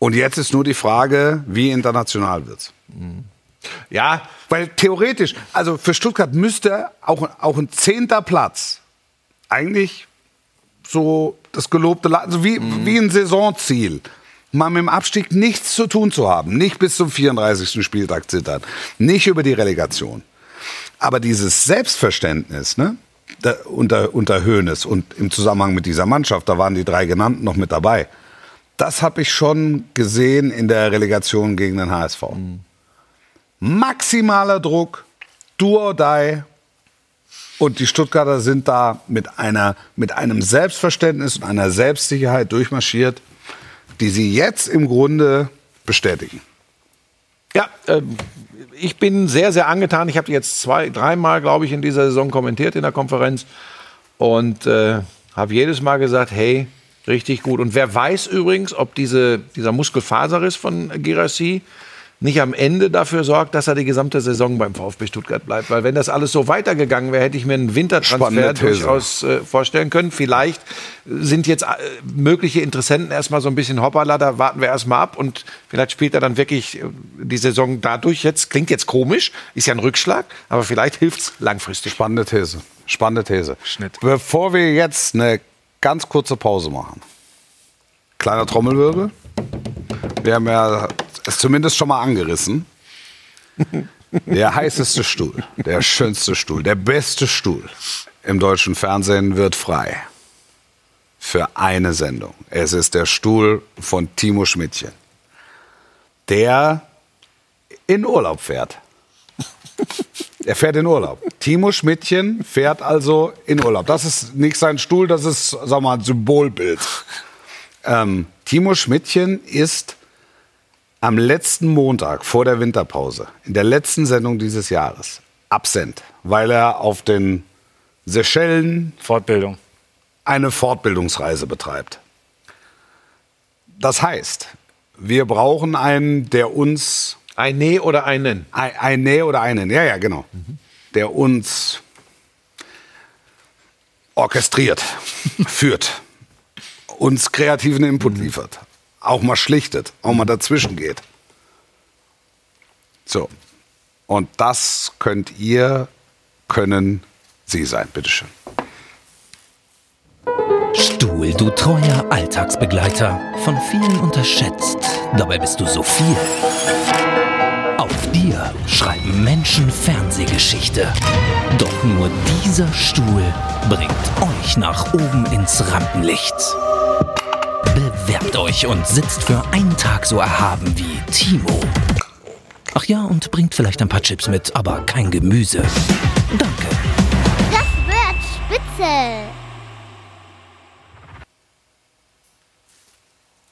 und jetzt ist nur die Frage, wie international wird's. Ja, Weil theoretisch, also für Stuttgart müsste auch, auch ein zehnter Platz eigentlich so das gelobte, also wie, wie ein Saisonziel, mal mit dem Abstieg nichts zu tun zu haben, nicht bis zum 34. Spieltag zittern, nicht über die Relegation. Aber dieses Selbstverständnis, ne, da, unter, unter Hoeneß und im Zusammenhang mit dieser Mannschaft, da waren die drei genannten noch mit dabei, das habe ich schon gesehen in der Relegation gegen den HSV maximaler Druck, do or die. Und die Stuttgarter sind da mit, einer, mit einem Selbstverständnis und einer Selbstsicherheit durchmarschiert, die sie jetzt im Grunde bestätigen. Ja, ähm, ich bin sehr, sehr angetan. Ich habe jetzt zwei, dreimal, glaube ich, in dieser Saison kommentiert in der Konferenz und äh, habe jedes Mal gesagt, hey, richtig gut. Und wer weiß übrigens, ob diese, dieser Muskelfaserriss von Girassi nicht am Ende dafür sorgt, dass er die gesamte Saison beim VfB Stuttgart bleibt. Weil wenn das alles so weitergegangen wäre, hätte ich mir einen Wintertransfer durchaus äh, vorstellen können. Vielleicht sind jetzt äh, mögliche Interessenten erstmal so ein bisschen hoppala, da warten wir erstmal ab und vielleicht spielt er dann wirklich äh, die Saison dadurch jetzt, klingt jetzt komisch, ist ja ein Rückschlag, aber vielleicht hilft es langfristig. Spannende These. Spannende These. Schnitt. Bevor wir jetzt eine ganz kurze Pause machen. Kleiner Trommelwirbel. Wir haben ja es zumindest schon mal angerissen. Der heißeste Stuhl, der schönste Stuhl, der beste Stuhl im deutschen Fernsehen wird frei. Für eine Sendung. Es ist der Stuhl von Timo Schmidtchen. Der in Urlaub fährt. Er fährt in Urlaub. Timo Schmidtchen fährt also in Urlaub. Das ist nicht sein Stuhl, das ist, sag mal, ein Symbolbild. Ähm, Timo Schmidtchen ist am letzten Montag vor der Winterpause, in der letzten Sendung dieses Jahres, absent, weil er auf den Seychellen Fortbildung. eine Fortbildungsreise betreibt. Das heißt, wir brauchen einen, der uns Ein Nee oder einen. ein, ein Nee oder einen, ja, ja, genau, der uns orchestriert, führt, uns kreativen Input liefert, auch mal schlichtet, auch mal dazwischen geht. So. Und das könnt ihr, können Sie sein, bitteschön. Stuhl, du treuer Alltagsbegleiter, von vielen unterschätzt, dabei bist du so viel. Auf dir schreiben Menschen Fernsehgeschichte. Doch nur dieser Stuhl bringt euch nach oben ins Rampenlicht. Bewerbt euch und sitzt für einen Tag so erhaben wie Timo. Ach ja, und bringt vielleicht ein paar Chips mit, aber kein Gemüse. Danke. Das wird spitze.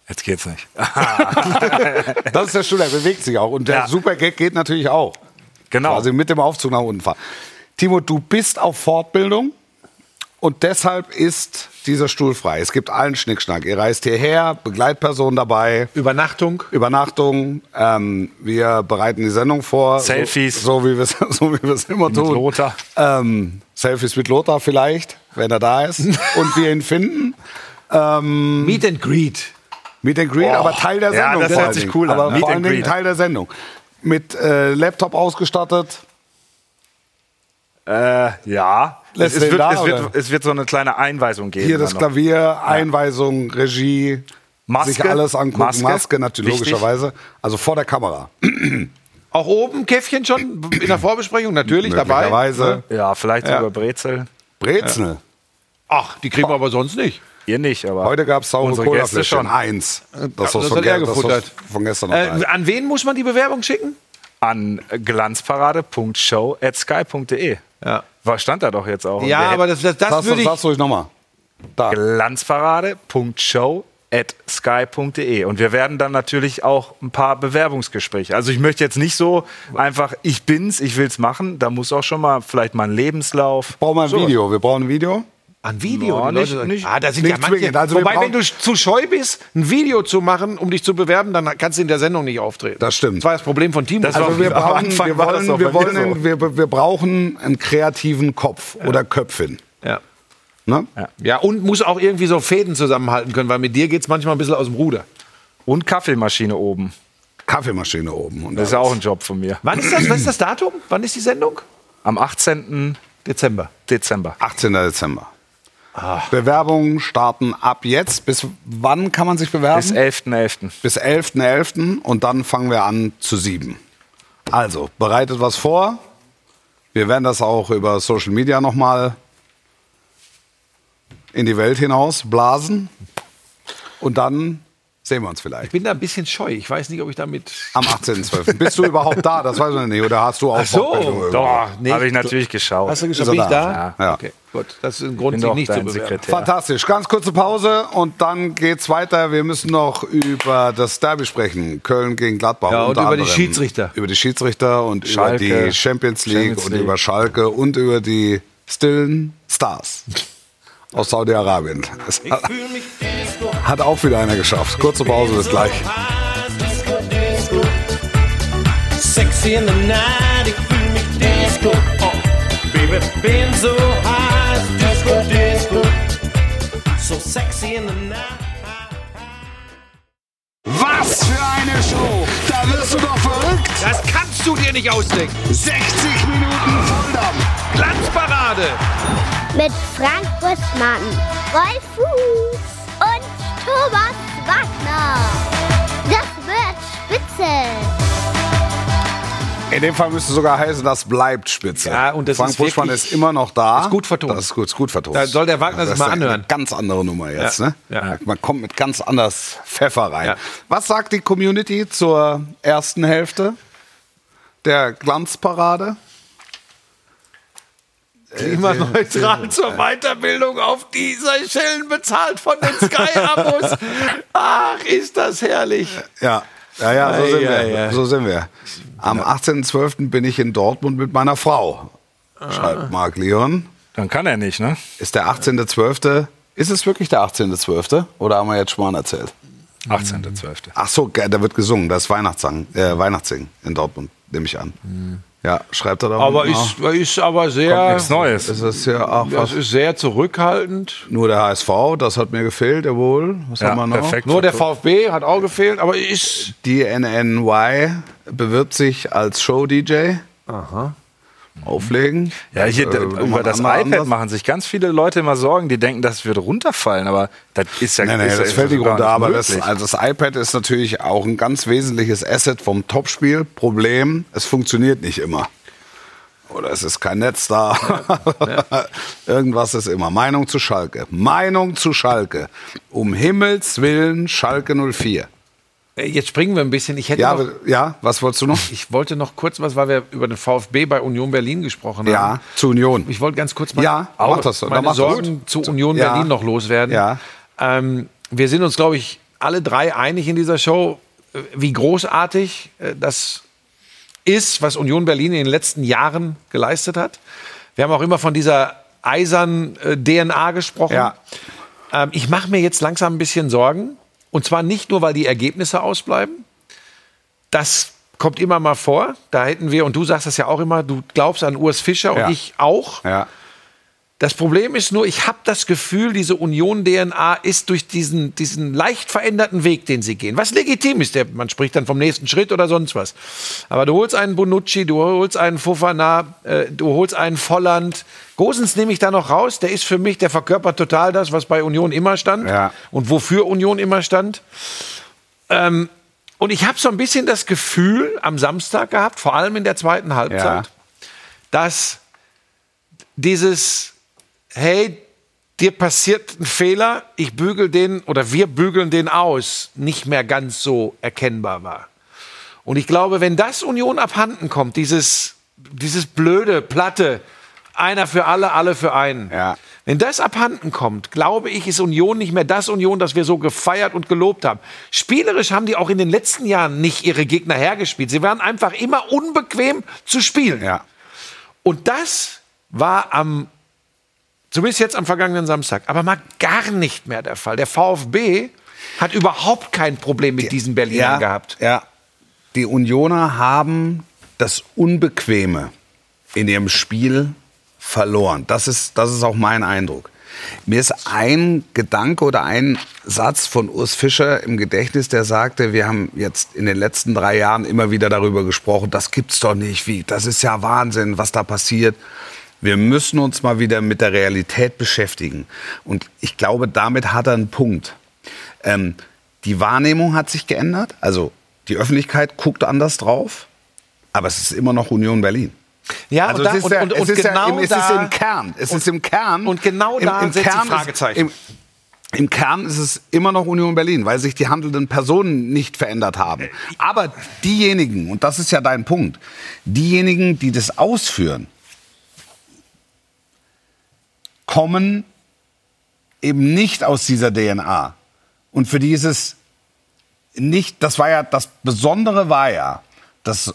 Jetzt geht's nicht. Das ist der Stuhl, der bewegt sich auch. Und der Ja. Supergag geht natürlich auch. Genau. Quasi mit dem Aufzug nach unten fahren. Timo, du bist auf Fortbildung und deshalb ist dieser Stuhl frei. Es gibt allen Schnickschnack. Ihr reist hierher, Begleitperson dabei, Übernachtung. Übernachtung. Ähm, wir bereiten die Sendung vor. Selfies. So, so wie wir es so wie wir es immer Mit tun. Lothar. Ähm, Selfies mit Lothar vielleicht, wenn er da ist und wir ihn finden. Meet and Greet. Meet and Greet, aber Teil der Oh. Ja, Sendung. das hört sich cool an. Aber Meet vor allen and Dingen Greet. Teil der Sendung. Mit äh, Laptop ausgestattet. Äh, ja. Lässt es, wird, da, es, wird, es wird so eine kleine Einweisung geben. Hier das dann noch. Klavier, Einweisung, Regie, Maske. sich alles angucken. Maske, Maske. natürlich, Wichtig. logischerweise. Also vor der Kamera. Auch oben Käffchen schon in der Vorbesprechung natürlich dabei. Möglicherweise. Ja, vielleicht Ja. sogar Brezel. Brezel. Ach, die kriegen wir aber sonst nicht. Ihr nicht, aber Heute gab es saure Colafläschchen. schon. Eins. Das, das was hat von, er das, gefuttert. von gestern noch Äh, an wen muss man die Bewerbung schicken? an glanzparade.show@sky.de. Ja. Was stand da doch jetzt auch? Ja, aber das, das, das Sag's, würde ich. sag's ruhig nochmal. Da. glanzparade.show@sky.de und wir werden dann natürlich auch ein paar Bewerbungsgespräche. Also ich möchte jetzt nicht so einfach ich bin's, ich will's machen, da muss auch schon mal vielleicht mal ein Lebenslauf. Brauchen wir ein So. Video. Wir brauchen ein Video. An Video. Ja, die nicht- Leute- nicht- ah, da sind nicht ja manche. Also Wobei, wenn du zu scheu bist, ein Video zu machen, um dich zu bewerben, dann kannst du in der Sendung nicht auftreten. Das stimmt. Das war das Problem von. Das war- Also wir brauchen, wir wollen, wir, wollen so. einen, wir, wir brauchen einen kreativen Kopf oder Köpfin. ja. Ne? ja, und muss auch irgendwie so Fäden zusammenhalten können, weil mit dir geht es manchmal ein bisschen aus dem Ruder. Und Kaffeemaschine oben. Kaffeemaschine oben. Und Das ist ja auch ein Job von mir. Wann ist das? Was ist das Datum? Wann ist die Sendung? Am 18. Dezember. Dezember. 18. Dezember. Ah. Bewerbungen starten ab jetzt. Bis wann kann man sich bewerben? Bis 11.11. Bis 11.11. und dann fangen wir an zu sieben. Also, bereitet was vor. Wir werden das auch über Social Media nochmal in die Welt hinaus blasen. Und dann sehen wir uns Ich vielleicht. bin da ein bisschen scheu. Ich weiß nicht, ob ich damit. Am 18.12. Bist du überhaupt da? Das weiß ich nicht. Oder hast du auch Ach so. Doch, nee, habe ich ich- natürlich geschaut. Hast du geschaut? Bin ich da? Ja. Okay, gut. Das ist ein Grund, sich nicht zu bewerben. Sekretär. Fantastisch. Ganz kurze Pause und dann geht's weiter. Wir müssen noch über das Derby sprechen. Köln gegen Gladbach. Ja, und über die. Schiedsrichter. Über die Schiedsrichter und Schalke, über die Champions League Champions und League. über Schalke und über die stillen Stars aus Saudi-Arabien. Hat, hat auch wieder einer geschafft. Kurze Pause, bis gleich. Sexy in the night, ich fühl mich Disco. Oh, Baby, bin so heiß, Disco, Disco. So sexy in the night. Was für eine Show! Da wirst du doch verrückt! Das kannst du dir nicht ausdenken. 60 Minuten Volldampf! Glanzparade. Mit Frank Buschmann, Rolf Fuß und Thomas Wagner. Das wird spitze. In dem Fall müsste sogar heißen, das bleibt spitze. Ja, und das Frank ist Buschmann ist immer noch da. Ist gut vertont. Das ist gut, ist gut vertont. Da soll der Wagner sich das mal ist eine anhören. ganz andere Nummer jetzt. Ja. Ne? Ja. Man kommt mit ganz anders Pfeffer rein. Ja. Was sagt die Community zur ersten Hälfte der Glanzparade? Klimaneutral zur Weiterbildung auf die Seychellen bezahlt von den Sky-Abos. Ach, ist das herrlich. Ja, ja, ja, so sind wir. ei, ei. So sind wir. Am 18.12. bin ich in Dortmund mit meiner Frau, Ah. schreibt Marc Leon. Dann kann er nicht, ne? ist der 18.12. Ist es wirklich der 18.12.? Oder haben wir jetzt Schmarrn erzählt? 18.12. Ach so, da wird gesungen. Das ist Weihnachtssang, äh, Weihnachtssingen in Dortmund, nehme ich an. Ja, schreibt er da Aber ist, ist aber sehr. Kommt nichts Neues. Das ist ja auch Das was. ist sehr zurückhaltend. Nur der HSV, das hat mir gefehlt, jawohl. Was Ja, haben wir noch? perfekt. Nur der VfB hat auch gefehlt, aber ist. Die NNY bewirbt sich als Show-DJ. Aha. Auflegen. Ja, hier, Äh, über das iPad anderes. machen sich ganz viele Leute immer Sorgen, die denken, das würde runterfallen, aber das ist ja Nee, nee, ist, das ist fällt nicht runter. Aber das, möglich. also das iPad ist natürlich auch ein ganz wesentliches Asset vom Topspiel. Problem, es funktioniert nicht immer. Oder es ist kein Netz da. Irgendwas ist immer. Meinung zu Schalke. Meinung zu Schalke. Um Himmels Willen Schalke 04. Äh, Jetzt springen wir ein bisschen. Ich hätte Ja, noch, ja, was wolltest du noch? ich wollte noch kurz was, weil wir über den VfB bei Union Berlin gesprochen haben. Ja, zu Union. Ich wollte ganz kurz mal Ja, mach das meine. Sorgen zu Union Ja. Berlin noch loswerden. Ja. Ähm, wir sind uns, glaube ich, alle drei einig in dieser Show, äh, wie großartig äh, das ist, was Union Berlin in den letzten Jahren geleistet hat. Wir haben auch immer von dieser eisernen DNA gesprochen. Ja. Ähm, ich mache mir jetzt langsam ein bisschen Sorgen. Und zwar nicht nur, weil die Ergebnisse ausbleiben. Das kommt immer mal vor. Da hätten wir, und du sagst das ja auch immer, du glaubst an Urs Fischer Ja. und ich auch. Ja. Das Problem ist nur, ich habe das Gefühl, diese Union-DNA ist durch diesen, diesen leicht veränderten Weg, den sie gehen, was legitim ist, der, man spricht dann vom nächsten Schritt oder sonst was. Aber du holst einen Bonucci, du holst einen Fofana, äh, du holst einen Volland. Gosens nehme ich da noch raus, der ist für mich, der verkörpert total das, was bei Union immer stand Ja. und wofür Union immer stand. Ähm, und ich habe so ein bisschen das Gefühl am Samstag gehabt, vor allem in der zweiten Halbzeit, Ja. dass dieses, hey, dir passiert ein Fehler, ich bügel den oder wir bügeln den aus, nicht mehr ganz so erkennbar war. Und ich glaube, wenn das Union abhanden kommt, dieses, dieses blöde, platte, einer für alle, alle für einen. Ja. Wenn das abhanden kommt, glaube ich, ist Union nicht mehr das Union, das wir so gefeiert und gelobt haben. Spielerisch haben die auch in den letzten Jahren nicht ihre Gegner hergespielt. Sie waren einfach immer unbequem zu spielen. Ja. Und das war am, zumindest jetzt am vergangenen Samstag, aber mal gar nicht mehr der Fall. Der VfB hat überhaupt kein Problem mit diesen Berlinern ja, gehabt. Ja. Die Unioner haben das Unbequeme in ihrem Spiel verloren. Das ist, das ist auch mein Eindruck. Mir ist ein Gedanke oder ein Satz von Urs Fischer im Gedächtnis, der sagte, wir haben jetzt in den letzten drei Jahren immer wieder darüber gesprochen, das gibt's doch nicht, wie, das ist ja Wahnsinn, was da passiert. Wir müssen uns mal wieder mit der Realität beschäftigen. Und ich glaube, damit hat er einen Punkt. Ähm, die Wahrnehmung hat sich geändert. Also die Öffentlichkeit guckt anders drauf. Aber es ist immer noch Union Berlin. Ja, Also und, da, es ist, und, der, und, es und ist, genau ja, im, es da, ist im Kern. Es ist im Kern. und genau im, da im setze ich Kern Fragezeichen. Im, Im Kern ist es immer noch Union Berlin, weil sich die handelnden Personen nicht verändert haben. Aber diejenigen, und das ist ja dein Punkt, diejenigen, die das ausführen, kommen eben nicht aus dieser DNA. Und für die ist es nicht, das war ja, das Besondere war ja, dass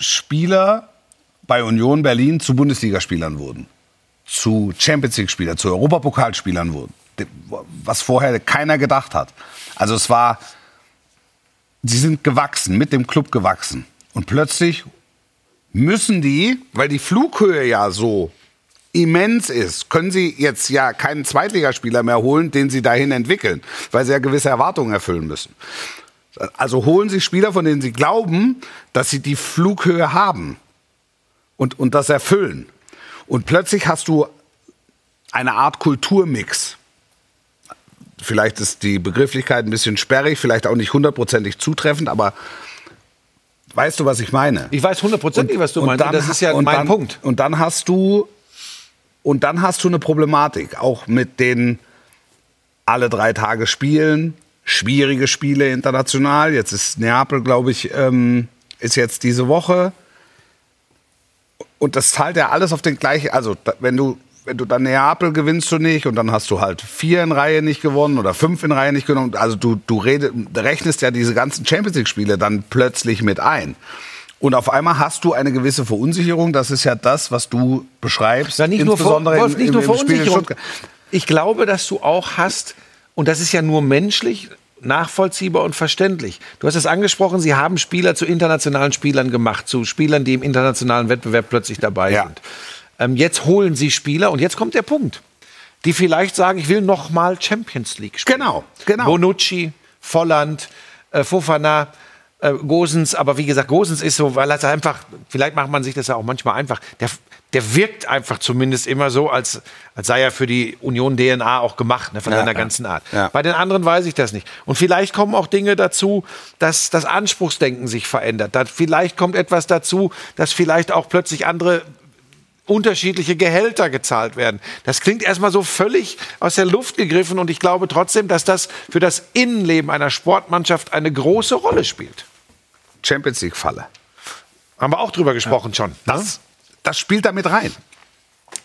Spieler bei Union Berlin zu Bundesligaspielern wurden, zu Champions League-Spielern, zu Europapokalspielern wurden, was vorher keiner gedacht hat. Also es war, sie sind gewachsen, mit dem Club gewachsen. Und plötzlich müssen die, weil die Flughöhe ja so immens ist, können sie jetzt ja keinen Zweitligaspieler mehr holen, den sie dahin entwickeln, weil sie ja gewisse Erwartungen erfüllen müssen. Also holen sie Spieler, von denen sie glauben, dass sie die Flughöhe haben und, und das erfüllen. Und plötzlich hast du eine Art Kulturmix. Vielleicht ist die Begrifflichkeit ein bisschen sperrig, vielleicht auch nicht hundertprozentig zutreffend, aber weißt du, was ich meine? Ich weiß hundertprozentig, was du Und meinst. dann das ist ja mein dann, Punkt. Und dann hast du und dann hast du eine Problematik, auch mit den alle drei Tage spielen, schwierige Spiele international. Jetzt ist Neapel, glaube ich, ähm, ist jetzt diese Woche. Und das zahlt ja alles auf den gleichen. Also wenn du wenn du dann Neapel gewinnst du nicht und dann hast du halt vier in Reihe nicht gewonnen oder fünf in Reihe nicht gewonnen. Also du, du rede, rechnest ja diese ganzen Champions League Spiele dann plötzlich mit ein. Und auf einmal hast du eine gewisse Verunsicherung. Das ist ja das, was du beschreibst. Ja, nicht nur, Ver insbesondere Wolf, nicht im- nur im in Verunsicherung. Ich glaube, dass du auch hast, und das ist ja nur menschlich, nachvollziehbar und verständlich. Du hast es angesprochen, sie haben Spieler zu internationalen Spielern gemacht, zu Spielern, die im internationalen Wettbewerb plötzlich dabei Ja. sind. Ähm, jetzt holen sie Spieler und jetzt kommt der Punkt. Die vielleicht sagen, ich will noch mal Champions League spielen. Genau, genau. Bonucci, Volland, äh, Fofana, äh, Gosens, aber wie gesagt, Gosens ist so, weil er einfach, vielleicht macht man sich das ja auch manchmal einfach, der, der wirkt einfach zumindest immer so, als, als sei er für die Union DNA auch gemacht, ne, von Ja, seiner ja. ganzen Art. Ja. Bei den anderen weiß ich das nicht. Und vielleicht kommen auch Dinge dazu, dass das Anspruchsdenken sich verändert. Da, vielleicht kommt etwas dazu, dass vielleicht auch plötzlich andere unterschiedliche Gehälter gezahlt werden. Das klingt erstmal so völlig aus der Luft gegriffen und ich glaube trotzdem, dass das für das Innenleben einer Sportmannschaft eine große Rolle spielt. Champions League Falle. Haben wir auch drüber gesprochen schon. ne? Das, das spielt damit rein.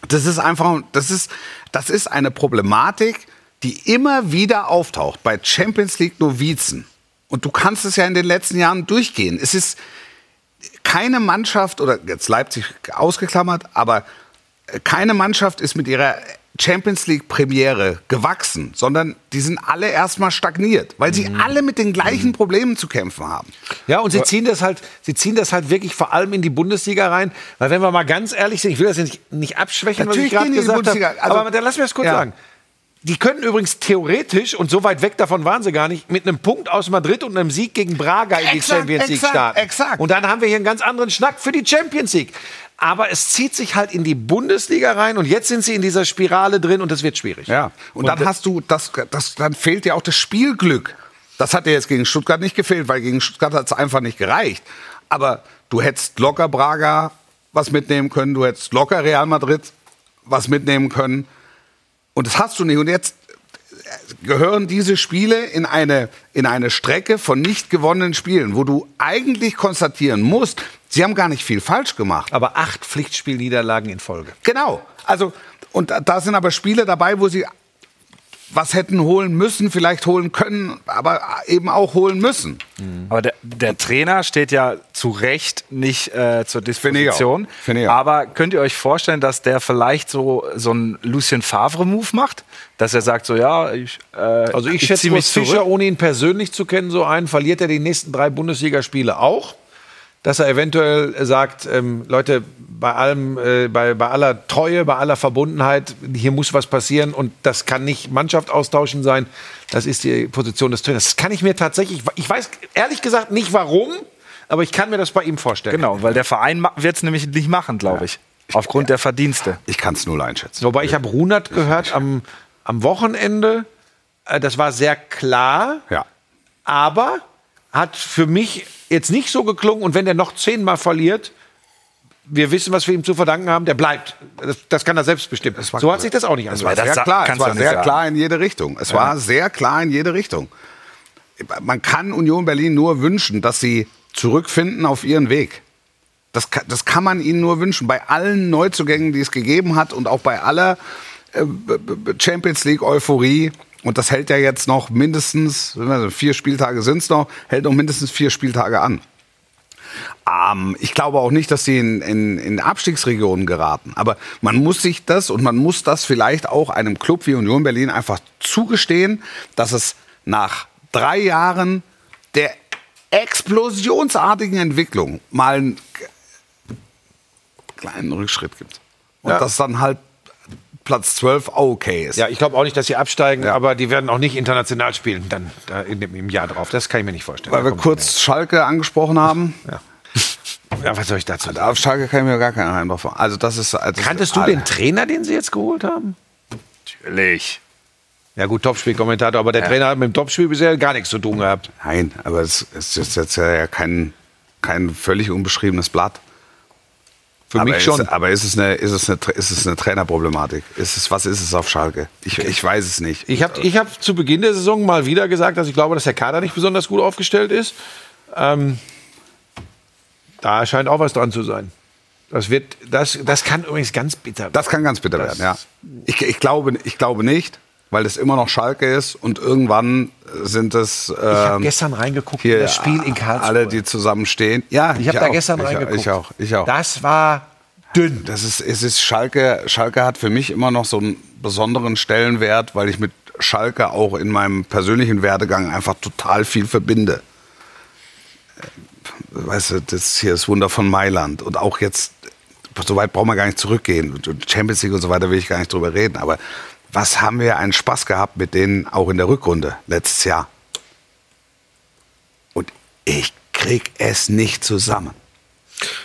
Das ist einfach, das ist, das ist eine Problematik, die immer wieder auftaucht bei Champions League Novizen. Und du kannst es ja in den letzten Jahren durchgehen. Es ist keine Mannschaft, oder jetzt Leipzig ausgeklammert, aber keine Mannschaft ist mit ihrer Champions League Premiere gewachsen, sondern die sind alle erstmal stagniert, weil sie alle mit den gleichen Problemen zu kämpfen haben. Ja, und sie ziehen das halt, sie ziehen das halt wirklich vor allem in die Bundesliga rein, weil wenn wir mal ganz ehrlich sind, ich will das nicht, nicht abschwächen, Natürlich was ich gerade gesagt habe. Also- aber dann lass mir das kurz Ja. sagen. Die können übrigens theoretisch, und so weit weg davon waren sie gar nicht, mit einem Punkt aus Madrid und einem Sieg gegen Braga in die Exakt, Champions League exakt, starten. exakt. Und dann haben wir hier einen ganz anderen Schnack für die Champions League. Aber es zieht sich halt in die Bundesliga rein und jetzt sind sie in dieser Spirale drin und das wird schwierig. Ja, und, dann hast du, das, das, dann fehlt dir auch das Spielglück. Das hat dir jetzt gegen Stuttgart nicht gefehlt, weil gegen Stuttgart hat es einfach nicht gereicht. Aber du hättest locker Braga was mitnehmen können, du hättest locker Real Madrid was mitnehmen können. Und das hast du nicht. Und jetzt gehören diese Spiele in eine, in eine Strecke von nicht gewonnenen Spielen, wo du eigentlich konstatieren musst, sie haben gar nicht viel falsch gemacht. Aber acht Pflichtspielniederlagen in Folge. Genau. Also, und da- da sind aber Spiele dabei, wo sie was hätten holen müssen, vielleicht holen können, aber eben auch holen müssen. Aber der, der Trainer steht ja zu Recht nicht äh, zur ich auch. Disposition. Finde ich auch. Aber könnt ihr euch vorstellen, dass der vielleicht so, so einen Lucien Favre-Move macht? Dass er sagt so, ja, ich, äh, Also ich, schätze zieh Urs Fischer, zurück. ohne ihn persönlich zu kennen, so ein, verliert er die nächsten drei Bundesligaspiele auch. Dass er eventuell sagt, ähm, Leute, bei allem, äh, bei, bei aller Treue, bei aller Verbundenheit, hier muss was passieren und das kann nicht Mannschaft austauschen sein. Das ist die Position des Trainers. Das kann ich mir tatsächlich, ich weiß ehrlich gesagt nicht warum, aber ich kann mir das bei ihm vorstellen. Genau, weil der Verein wird es nämlich nicht machen, glaube ich. Aufgrund der Verdienste. Ich kann es null einschätzen. Wobei ich habe Runert gehört am, am Wochenende. Äh, das war sehr klar. Ja. aber hat für mich jetzt nicht so geklungen. Und wenn der noch zehnmal verliert, wir wissen, was wir ihm zu verdanken haben, der bleibt. Das, das kann er selbst bestimmen. So hat sich das auch nicht Es war angehört. das sehr sa- klar. Es kannst du war sehr sagen. klar in jede Richtung. Es war sehr klar in jede Richtung. Man kann Union Berlin nur wünschen, dass sie zurückfinden auf ihren Weg. Das kann, das kann man ihnen nur wünschen. Bei allen Neuzugängen, die es gegeben hat und auch bei aller äh, Champions League Euphorie. Und das hält ja jetzt noch mindestens, vier Spieltage sind es noch, hält noch mindestens vier Spieltage an. Ähm, ich glaube auch nicht, dass sie in, in, in Abstiegsregionen geraten. Aber man muss sich das und man muss das vielleicht auch einem Club wie Union Berlin einfach zugestehen, dass es nach drei Jahren der explosionsartigen Entwicklung mal einen kleinen Rückschritt gibt. Und Ja. dass dann halt Platz 12 auch okay ist. Ja, ich glaube auch nicht, dass sie absteigen, Ja. aber die werden auch nicht international spielen dann da in dem, im Jahr drauf. Das kann ich mir nicht vorstellen. Weil wir kurz Schalke angesprochen haben. mehr. Ja, was soll ich dazu sagen? Auf Schalke kann ich mir gar keinen Eindruck von. Also das ist. Also Kanntest du den Trainer, den sie jetzt geholt haben? Natürlich. Ja gut, Topspielkommentator, aber der Trainer hat mit dem Topspiel bisher gar nichts zu tun gehabt. Nein, aber es, es ist jetzt ja kein, kein völlig unbeschriebenes Blatt. Für aber mich schon. Ist, aber ist es, eine, ist, es eine, ist es eine Trainerproblematik? Ist es, was ist es auf Schalke? Ich, ich weiß es nicht. Ich habe ich hab zu Beginn der Saison mal wieder gesagt, dass ich glaube, dass der Kader nicht besonders gut aufgestellt ist. Ähm, da scheint auch was dran zu sein. Das, wird, das, das kann übrigens ganz bitter werden. Das kann ganz bitter Das- werden, ja. Ich, ich, glaube, ich glaube nicht. Weil es immer noch Schalke ist und irgendwann sind es Ich habe ähm, gestern reingeguckt in hier das Spiel in Karlsruhe. alle, die zusammenstehen. Ja, ich habe da auch. gestern ich, reingeguckt. Ich auch, ich auch. Das war dünn. Das ist, es ist Schalke, Schalke hat für mich immer noch so einen besonderen Stellenwert, weil ich mit Schalke auch in meinem persönlichen Werdegang einfach total viel verbinde. Äh, Weißt du, das hier ist Wunder von Mailand und auch jetzt, so weit brauchen wir gar nicht zurückgehen. Champions League und so weiter will ich gar nicht drüber reden, aber was haben wir einen Spaß gehabt mit denen auch in der Rückrunde letztes Jahr? Und ich krieg es nicht zusammen.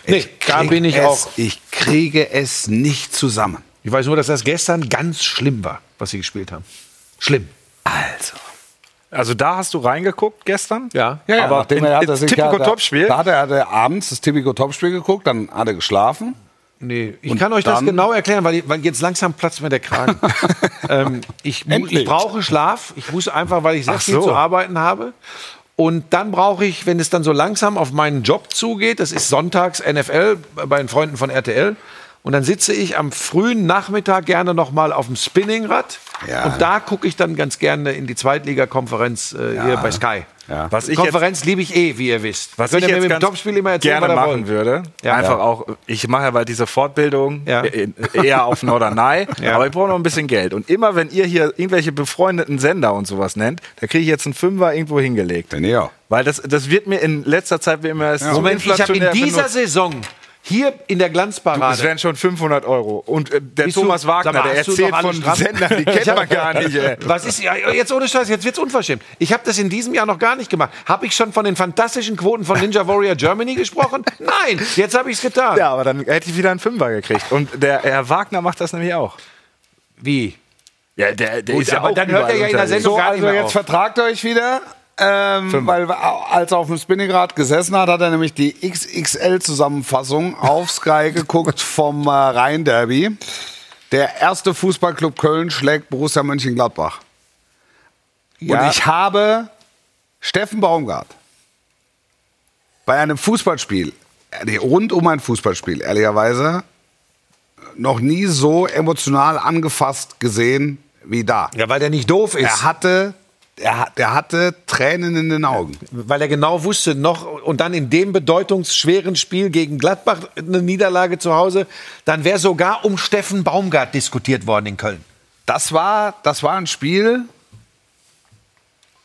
Nee, Ich da bin ich es, auch. Ich kriege es nicht zusammen. Ich weiß nur, dass das gestern ganz schlimm war, was sie gespielt haben. Schlimm. Also. Also da hast du reingeguckt gestern? Ja. aber nachdem in, er- hat sich Tipico ja- Topspiel? Da hat er, hat er abends das Tipico Topspiel geguckt, dann hat er geschlafen. Nee, ich Und kann euch das genau erklären, weil, weil jetzt langsam platzt mir der Kragen. ähm, ich, ich brauche Schlaf. Ich muss einfach, weil ich sehr Ach viel so. zu arbeiten habe. Und dann brauche ich, wenn es dann so langsam auf meinen Job zugeht, das ist sonntags NFL bei den Freunden von RTL. Und dann sitze ich am frühen Nachmittag gerne noch mal auf dem Spinningrad. Ja. Und da gucke ich dann ganz gerne in die Zweitligakonferenz äh, hier bei Sky. Ja. Was ich Konferenz liebe ich eh, wie ihr wisst. Was Könnt ich ihr mir jetzt mit dem Topspiel immer erzählen, gerne machen würde. Ja. Einfach Ja. auch, ich mache ja bald diese Fortbildung, Ja. äh, eher auf Norderney, Ja. aber ich brauche noch ein bisschen Geld. Und immer wenn ihr hier irgendwelche befreundeten Sender und sowas nennt, da kriege ich jetzt einen Fünfer irgendwo hingelegt. Denn ja. Weil das, das wird mir in letzter Zeit wie immer so Moment, ich habe in dieser benutzt. Saison hier in der Es Glanzparade. wären schon 500 Euro. Und äh, der Bist du- Thomas Wagner, Sag mal, der du erzählt von? Sendern, die kennt man gar nicht. Ey. Was ist ja jetzt ohne Scheiß, jetzt wird's unverschämt. Ich habe das in diesem Jahr noch gar nicht gemacht. Habe ich schon von den fantastischen Quoten von Ninja Warrior Germany gesprochen? Nein, jetzt habe ich's getan. Ja, aber dann hätte ich wieder einen Fünfer gekriegt. Und der Herr Wagner macht das nämlich auch. Wie? Ja, der, der Gut, aber dann hört er ja in der. Sendung So, gar nicht also mehr jetzt auf. vertragt euch wieder. Ähm, weil als er auf dem Spinningrad gesessen hat, hat er nämlich die XXL-Zusammenfassung auf Sky geguckt vom äh, Rhein-Derby. Der erste Fußballclub Köln schlägt Borussia Mönchengladbach. Ja. Und ich habe Steffen Baumgart bei einem Fußballspiel, äh, rund um ein Fußballspiel, ehrlicherweise, noch nie so emotional angefasst gesehen wie da. Ja, weil der nicht doof ist. Er hatte, er, hat- er hatte Tränen in den Augen. weil er genau wusste, noch und dann in dem bedeutungsschweren Spiel gegen Gladbach eine Niederlage zu Hause, dann wäre sogar um Steffen Baumgart diskutiert worden in Köln. Das war, das war ein Spiel.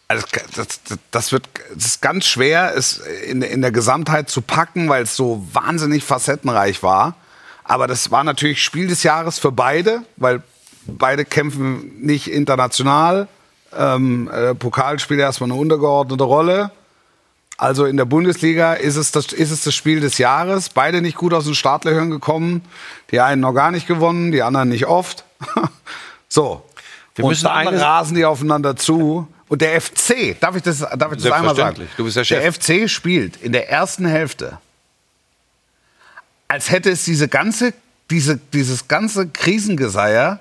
Also das, das, das wird das ist ganz schwer, es in, in der Gesamtheit zu packen, weil es so wahnsinnig facettenreich war. Aber das war natürlich Spiel des Jahres für beide, weil beide kämpfen nicht international. Ähm, äh, Pokal spielt erstmal eine untergeordnete Rolle. Also in der Bundesliga ist es, das, ist es das Spiel des Jahres. Beide nicht gut aus den Startlöchern gekommen. Die einen noch gar nicht gewonnen, die anderen nicht oft. so. Wir und müssen dann eine- rasen die aufeinander zu. Und der FC, darf ich das, darf ich das einmal sagen? Du bist der Chef. Der FC spielt in der ersten Hälfte, als hätte es diese ganze, diese, dieses ganze Krisengeseier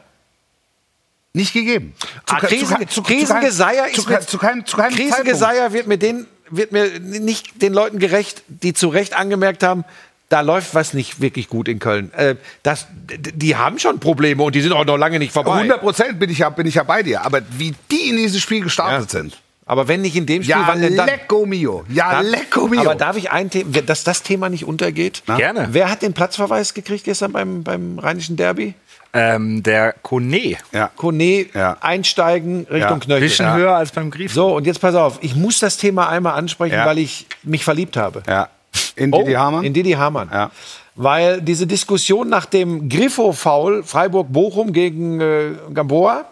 nicht gegeben. Ah, Krisen, zu- zu- Krisengeseier zu, zu, keinem- zu keinem Zeitpunkt. Krisengeseier wird mir den wird mir nicht den Leuten gerecht, die zu Recht angemerkt haben, da läuft was nicht wirklich gut in Köln. Äh, das, die haben schon Probleme und die sind auch noch lange nicht vorbei. 100 Prozent bin ich, ja, bin ich ja bei dir. Aber wie die in dieses Spiel gestartet Ja. sind. Aber wenn nicht in dem Spiel, Ja, wann denn dann? lecco mio. Ja, Da- lecco mio. Aber darf ich ein Thema, dass das Thema nicht untergeht? Gerne. Wer hat den Platzverweis gekriegt gestern beim, beim Rheinischen Derby? Ähm, der Kone. ja. Kone Ja. einsteigen Richtung Ja. Knöchel. Bisschen Ja. höher als beim Grief. So, und jetzt pass auf, ich muss das Thema einmal ansprechen, Ja. weil ich mich verliebt habe. ja. In Didi Hamann? Oh, In Didi Hamann. Ja. Weil diese Diskussion nach dem Griffo-Foul Freiburg-Bochum gegen äh, Gamboa,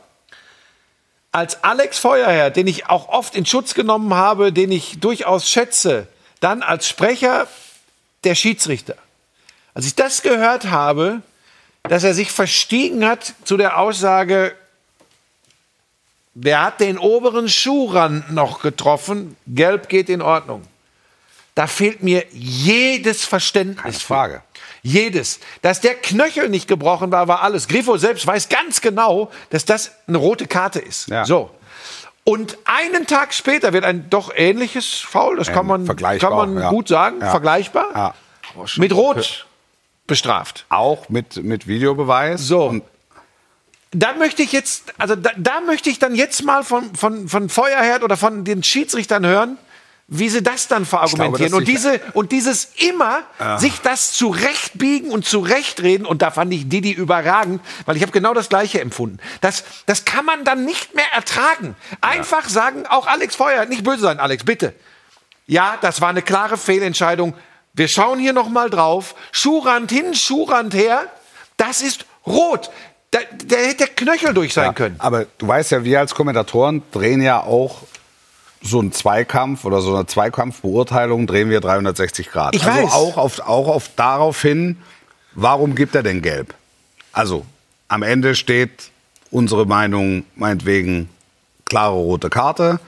als Alex Feuerherr, den ich auch oft in Schutz genommen habe, den ich durchaus schätze, dann als Sprecher der Schiedsrichter. Als ich das gehört habe, dass er sich verstiegen hat zu der Aussage, wer hat den oberen Schuhrand noch getroffen, gelb geht in Ordnung. Da fehlt mir jedes Verständnis. Keine. Frage. Jedes. Dass der Knöchel nicht gebrochen war, war alles. Griffo selbst weiß ganz genau, dass das eine rote Karte ist. Ja. So. Und einen Tag später wird ein doch ähnliches Foul, das kann man, kann man ja. gut sagen, Ja. vergleichbar, mit Rot bestraft. Auch mit, mit Videobeweis. So. Und da möchte ich jetzt, also da, da möchte ich dann jetzt mal von, von, von Feuerherd oder von den Schiedsrichtern hören, wie sie das dann verargumentieren. dass und, diese, und dieses immer sich das zurechtbiegen und zurechtreden, und da fand ich Didi überragend, weil ich habe genau das Gleiche empfunden. Das, das kann man dann nicht mehr ertragen. Einfach sagen, auch Alex Feuerherd, nicht böse sein, Alex, bitte. Ja, das war eine klare Fehlentscheidung. Wir schauen hier noch mal drauf. Schurand hin, Schurand her. Das ist rot. Da, der hätte der Knöchel durch sein Ja, können. Aber du weißt ja, wir als Kommentatoren drehen ja auch so einen Zweikampf oder so eine Zweikampfbeurteilung drehen wir 360 Grad. Ich also weiß. auch auf, auch auf darauf hin, warum gibt er denn gelb? Also am Ende steht unsere Meinung meinetwegen klare rote Karte,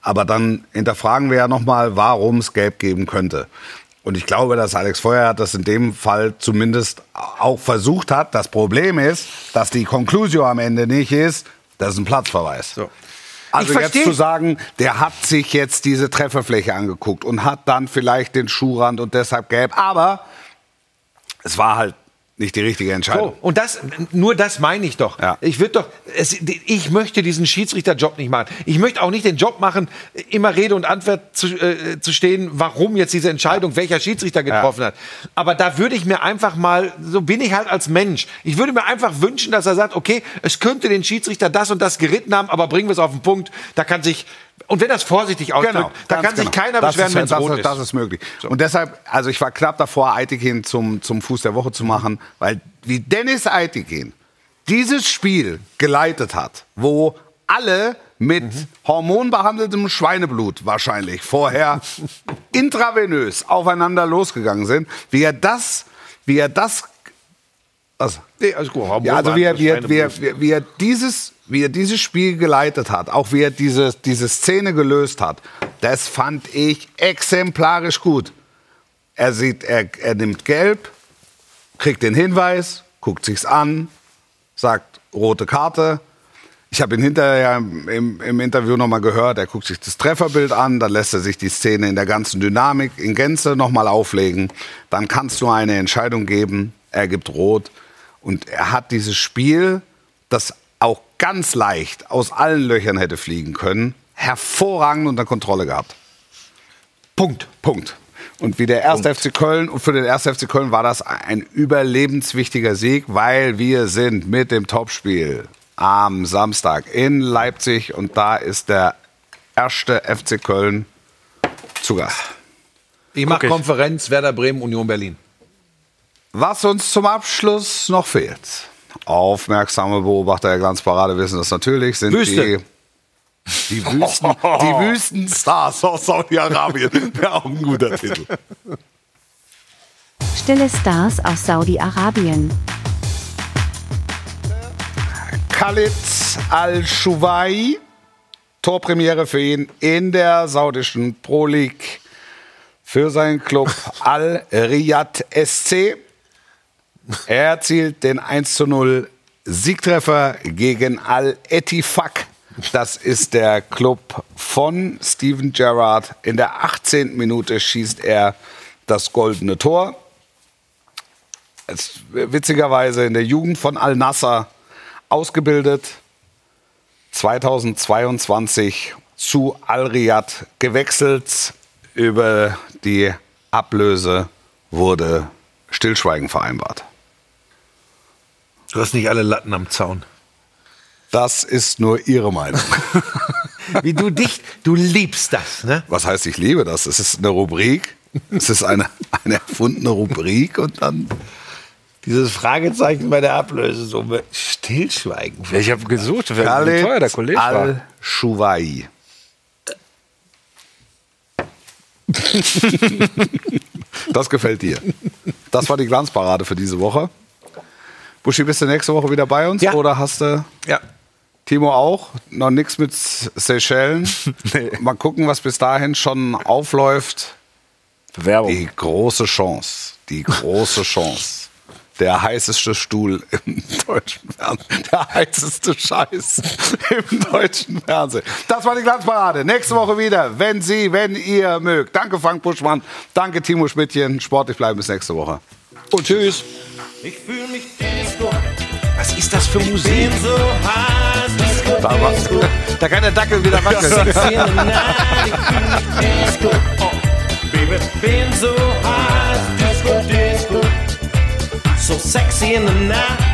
aber dann hinterfragen wir ja noch mal, warum es gelb geben könnte. Und ich glaube, dass Alex Feuer das in dem Fall zumindest auch versucht hat. Das Problem ist, dass die Conclusio am Ende nicht ist, das ist ein Platzverweis. Also Ich jetzt zu sagen, der hat sich jetzt diese Trefferfläche angeguckt und hat dann vielleicht den Schuhrand und deshalb gelb. Aber es war halt nicht die richtige Entscheidung. So, und das, nur das meine ich doch. Ja. Ich würde doch, es, ich möchte diesen Schiedsrichterjob nicht machen. Ich möchte auch nicht den Job machen, immer Rede und Antwort zu, äh, zu stehen, warum jetzt diese Entscheidung, welcher Schiedsrichter getroffen hat. Aber da würde ich mir einfach mal, so bin ich halt als Mensch. Ich würde mir einfach wünschen, dass er sagt, okay, es könnte den Schiedsrichter das und das geritten haben, aber bringen wir es auf den Punkt. Da kann sich, und wenn das vorsichtig ausdrückt, da ganz kann sich genau. keiner das beschweren, wenn es das, rot ist. Das ist möglich. Und deshalb, also ich war knapp davor, Aitikin zum, zum Fuß der Woche zu machen, weil wie Dennis Aitikin dieses Spiel geleitet hat, wo alle mit hormonbehandeltem Schweineblut wahrscheinlich vorher intravenös aufeinander losgegangen sind, wie er das, wie er das, also, Nee, alles gut. ja, also wie, er, wie, er, wie, er, wie er dieses, wie er dieses Spiel geleitet hat, auch wie er diese, diese Szene gelöst hat, das fand ich exemplarisch gut. Er sieht, er, er nimmt Gelb, kriegt den Hinweis, guckt sich's an, sagt rote Karte. Ich habe ihn hinterher im, im Interview nochmal gehört. Er guckt sich das Trefferbild an, dann lässt er sich die Szene in der ganzen Dynamik in Gänze nochmal auflegen. Dann kannst du eine Entscheidung geben. Er gibt rot. Und er hat dieses Spiel, das ganz leicht aus allen Löchern hätte fliegen können, hervorragend unter Kontrolle gehabt. Punkt. Punkt. Und wie der 1. FC Köln, und für den 1. FC Köln war das ein überlebenswichtiger Sieg, weil wir sind mit dem Topspiel am Samstag in Leipzig und da ist der erste FC Köln zu Gast. Ich mache. Konferenz Werder Bremen, Union Berlin. Was uns zum Abschluss noch fehlt. Aufmerksame Beobachter der Glanzparade wissen das natürlich, sind Wüste. die die Wüsten, die Wüstenstars aus Saudi-Arabien. Wäre auch ein guter Titel. Stille Stars aus Saudi-Arabien. Khalid Al-Shuwai. Torpremiere für ihn in der saudischen Pro League für seinen Club Al-Riyad SC. Er erzielt den 1 zu 0 Siegtreffer gegen Al-Etifak. Das ist der Club von Steven Gerrard. In der 18. Minute schießt er das goldene Tor. Es, witzigerweise in der Jugend von Al-Nassr ausgebildet. 2022 zu Al-Riyad gewechselt. Über die Ablöse wurde Stillschweigen vereinbart. Du hast nicht alle Latten am Zaun. Das ist nur Ihre Meinung. Wie du dich, du liebst das, ne? Was heißt, ich liebe das? Es ist eine Rubrik. Es ist eine, eine erfundene Rubrik und dann. Dieses Fragezeichen bei der Ablösesumme. Stillschweigen. Ich habe gesucht, wie teuer der Kollege. Al-Shuwai. Das gefällt dir. Das war die Glanzparade für diese Woche. Buschi, bist du nächste Woche wieder bei uns? Ja. Oder hast du Ja. Timo auch? Noch nichts mit Seychellen? Mal gucken, was bis dahin schon aufläuft. Bewerbung. Die große Chance. Die große Chance. Der heißeste Stuhl im deutschen Fernsehen. Der heißeste Scheiß im deutschen Fernsehen. Das war die Glanzparade. Nächste Woche wieder, wenn Sie, wenn ihr mögt. Danke, Frank Buschmann. Danke, Timo Schmidtchen. Sportlich bleiben bis nächste Woche. Und tschüss. Ich fühl mich Disco. Was ist das für Musik? So disco, disco. Da kann der Dackel wieder wackeln. Disco. Oh, baby, been so high, disco, disco. So sexy in the night.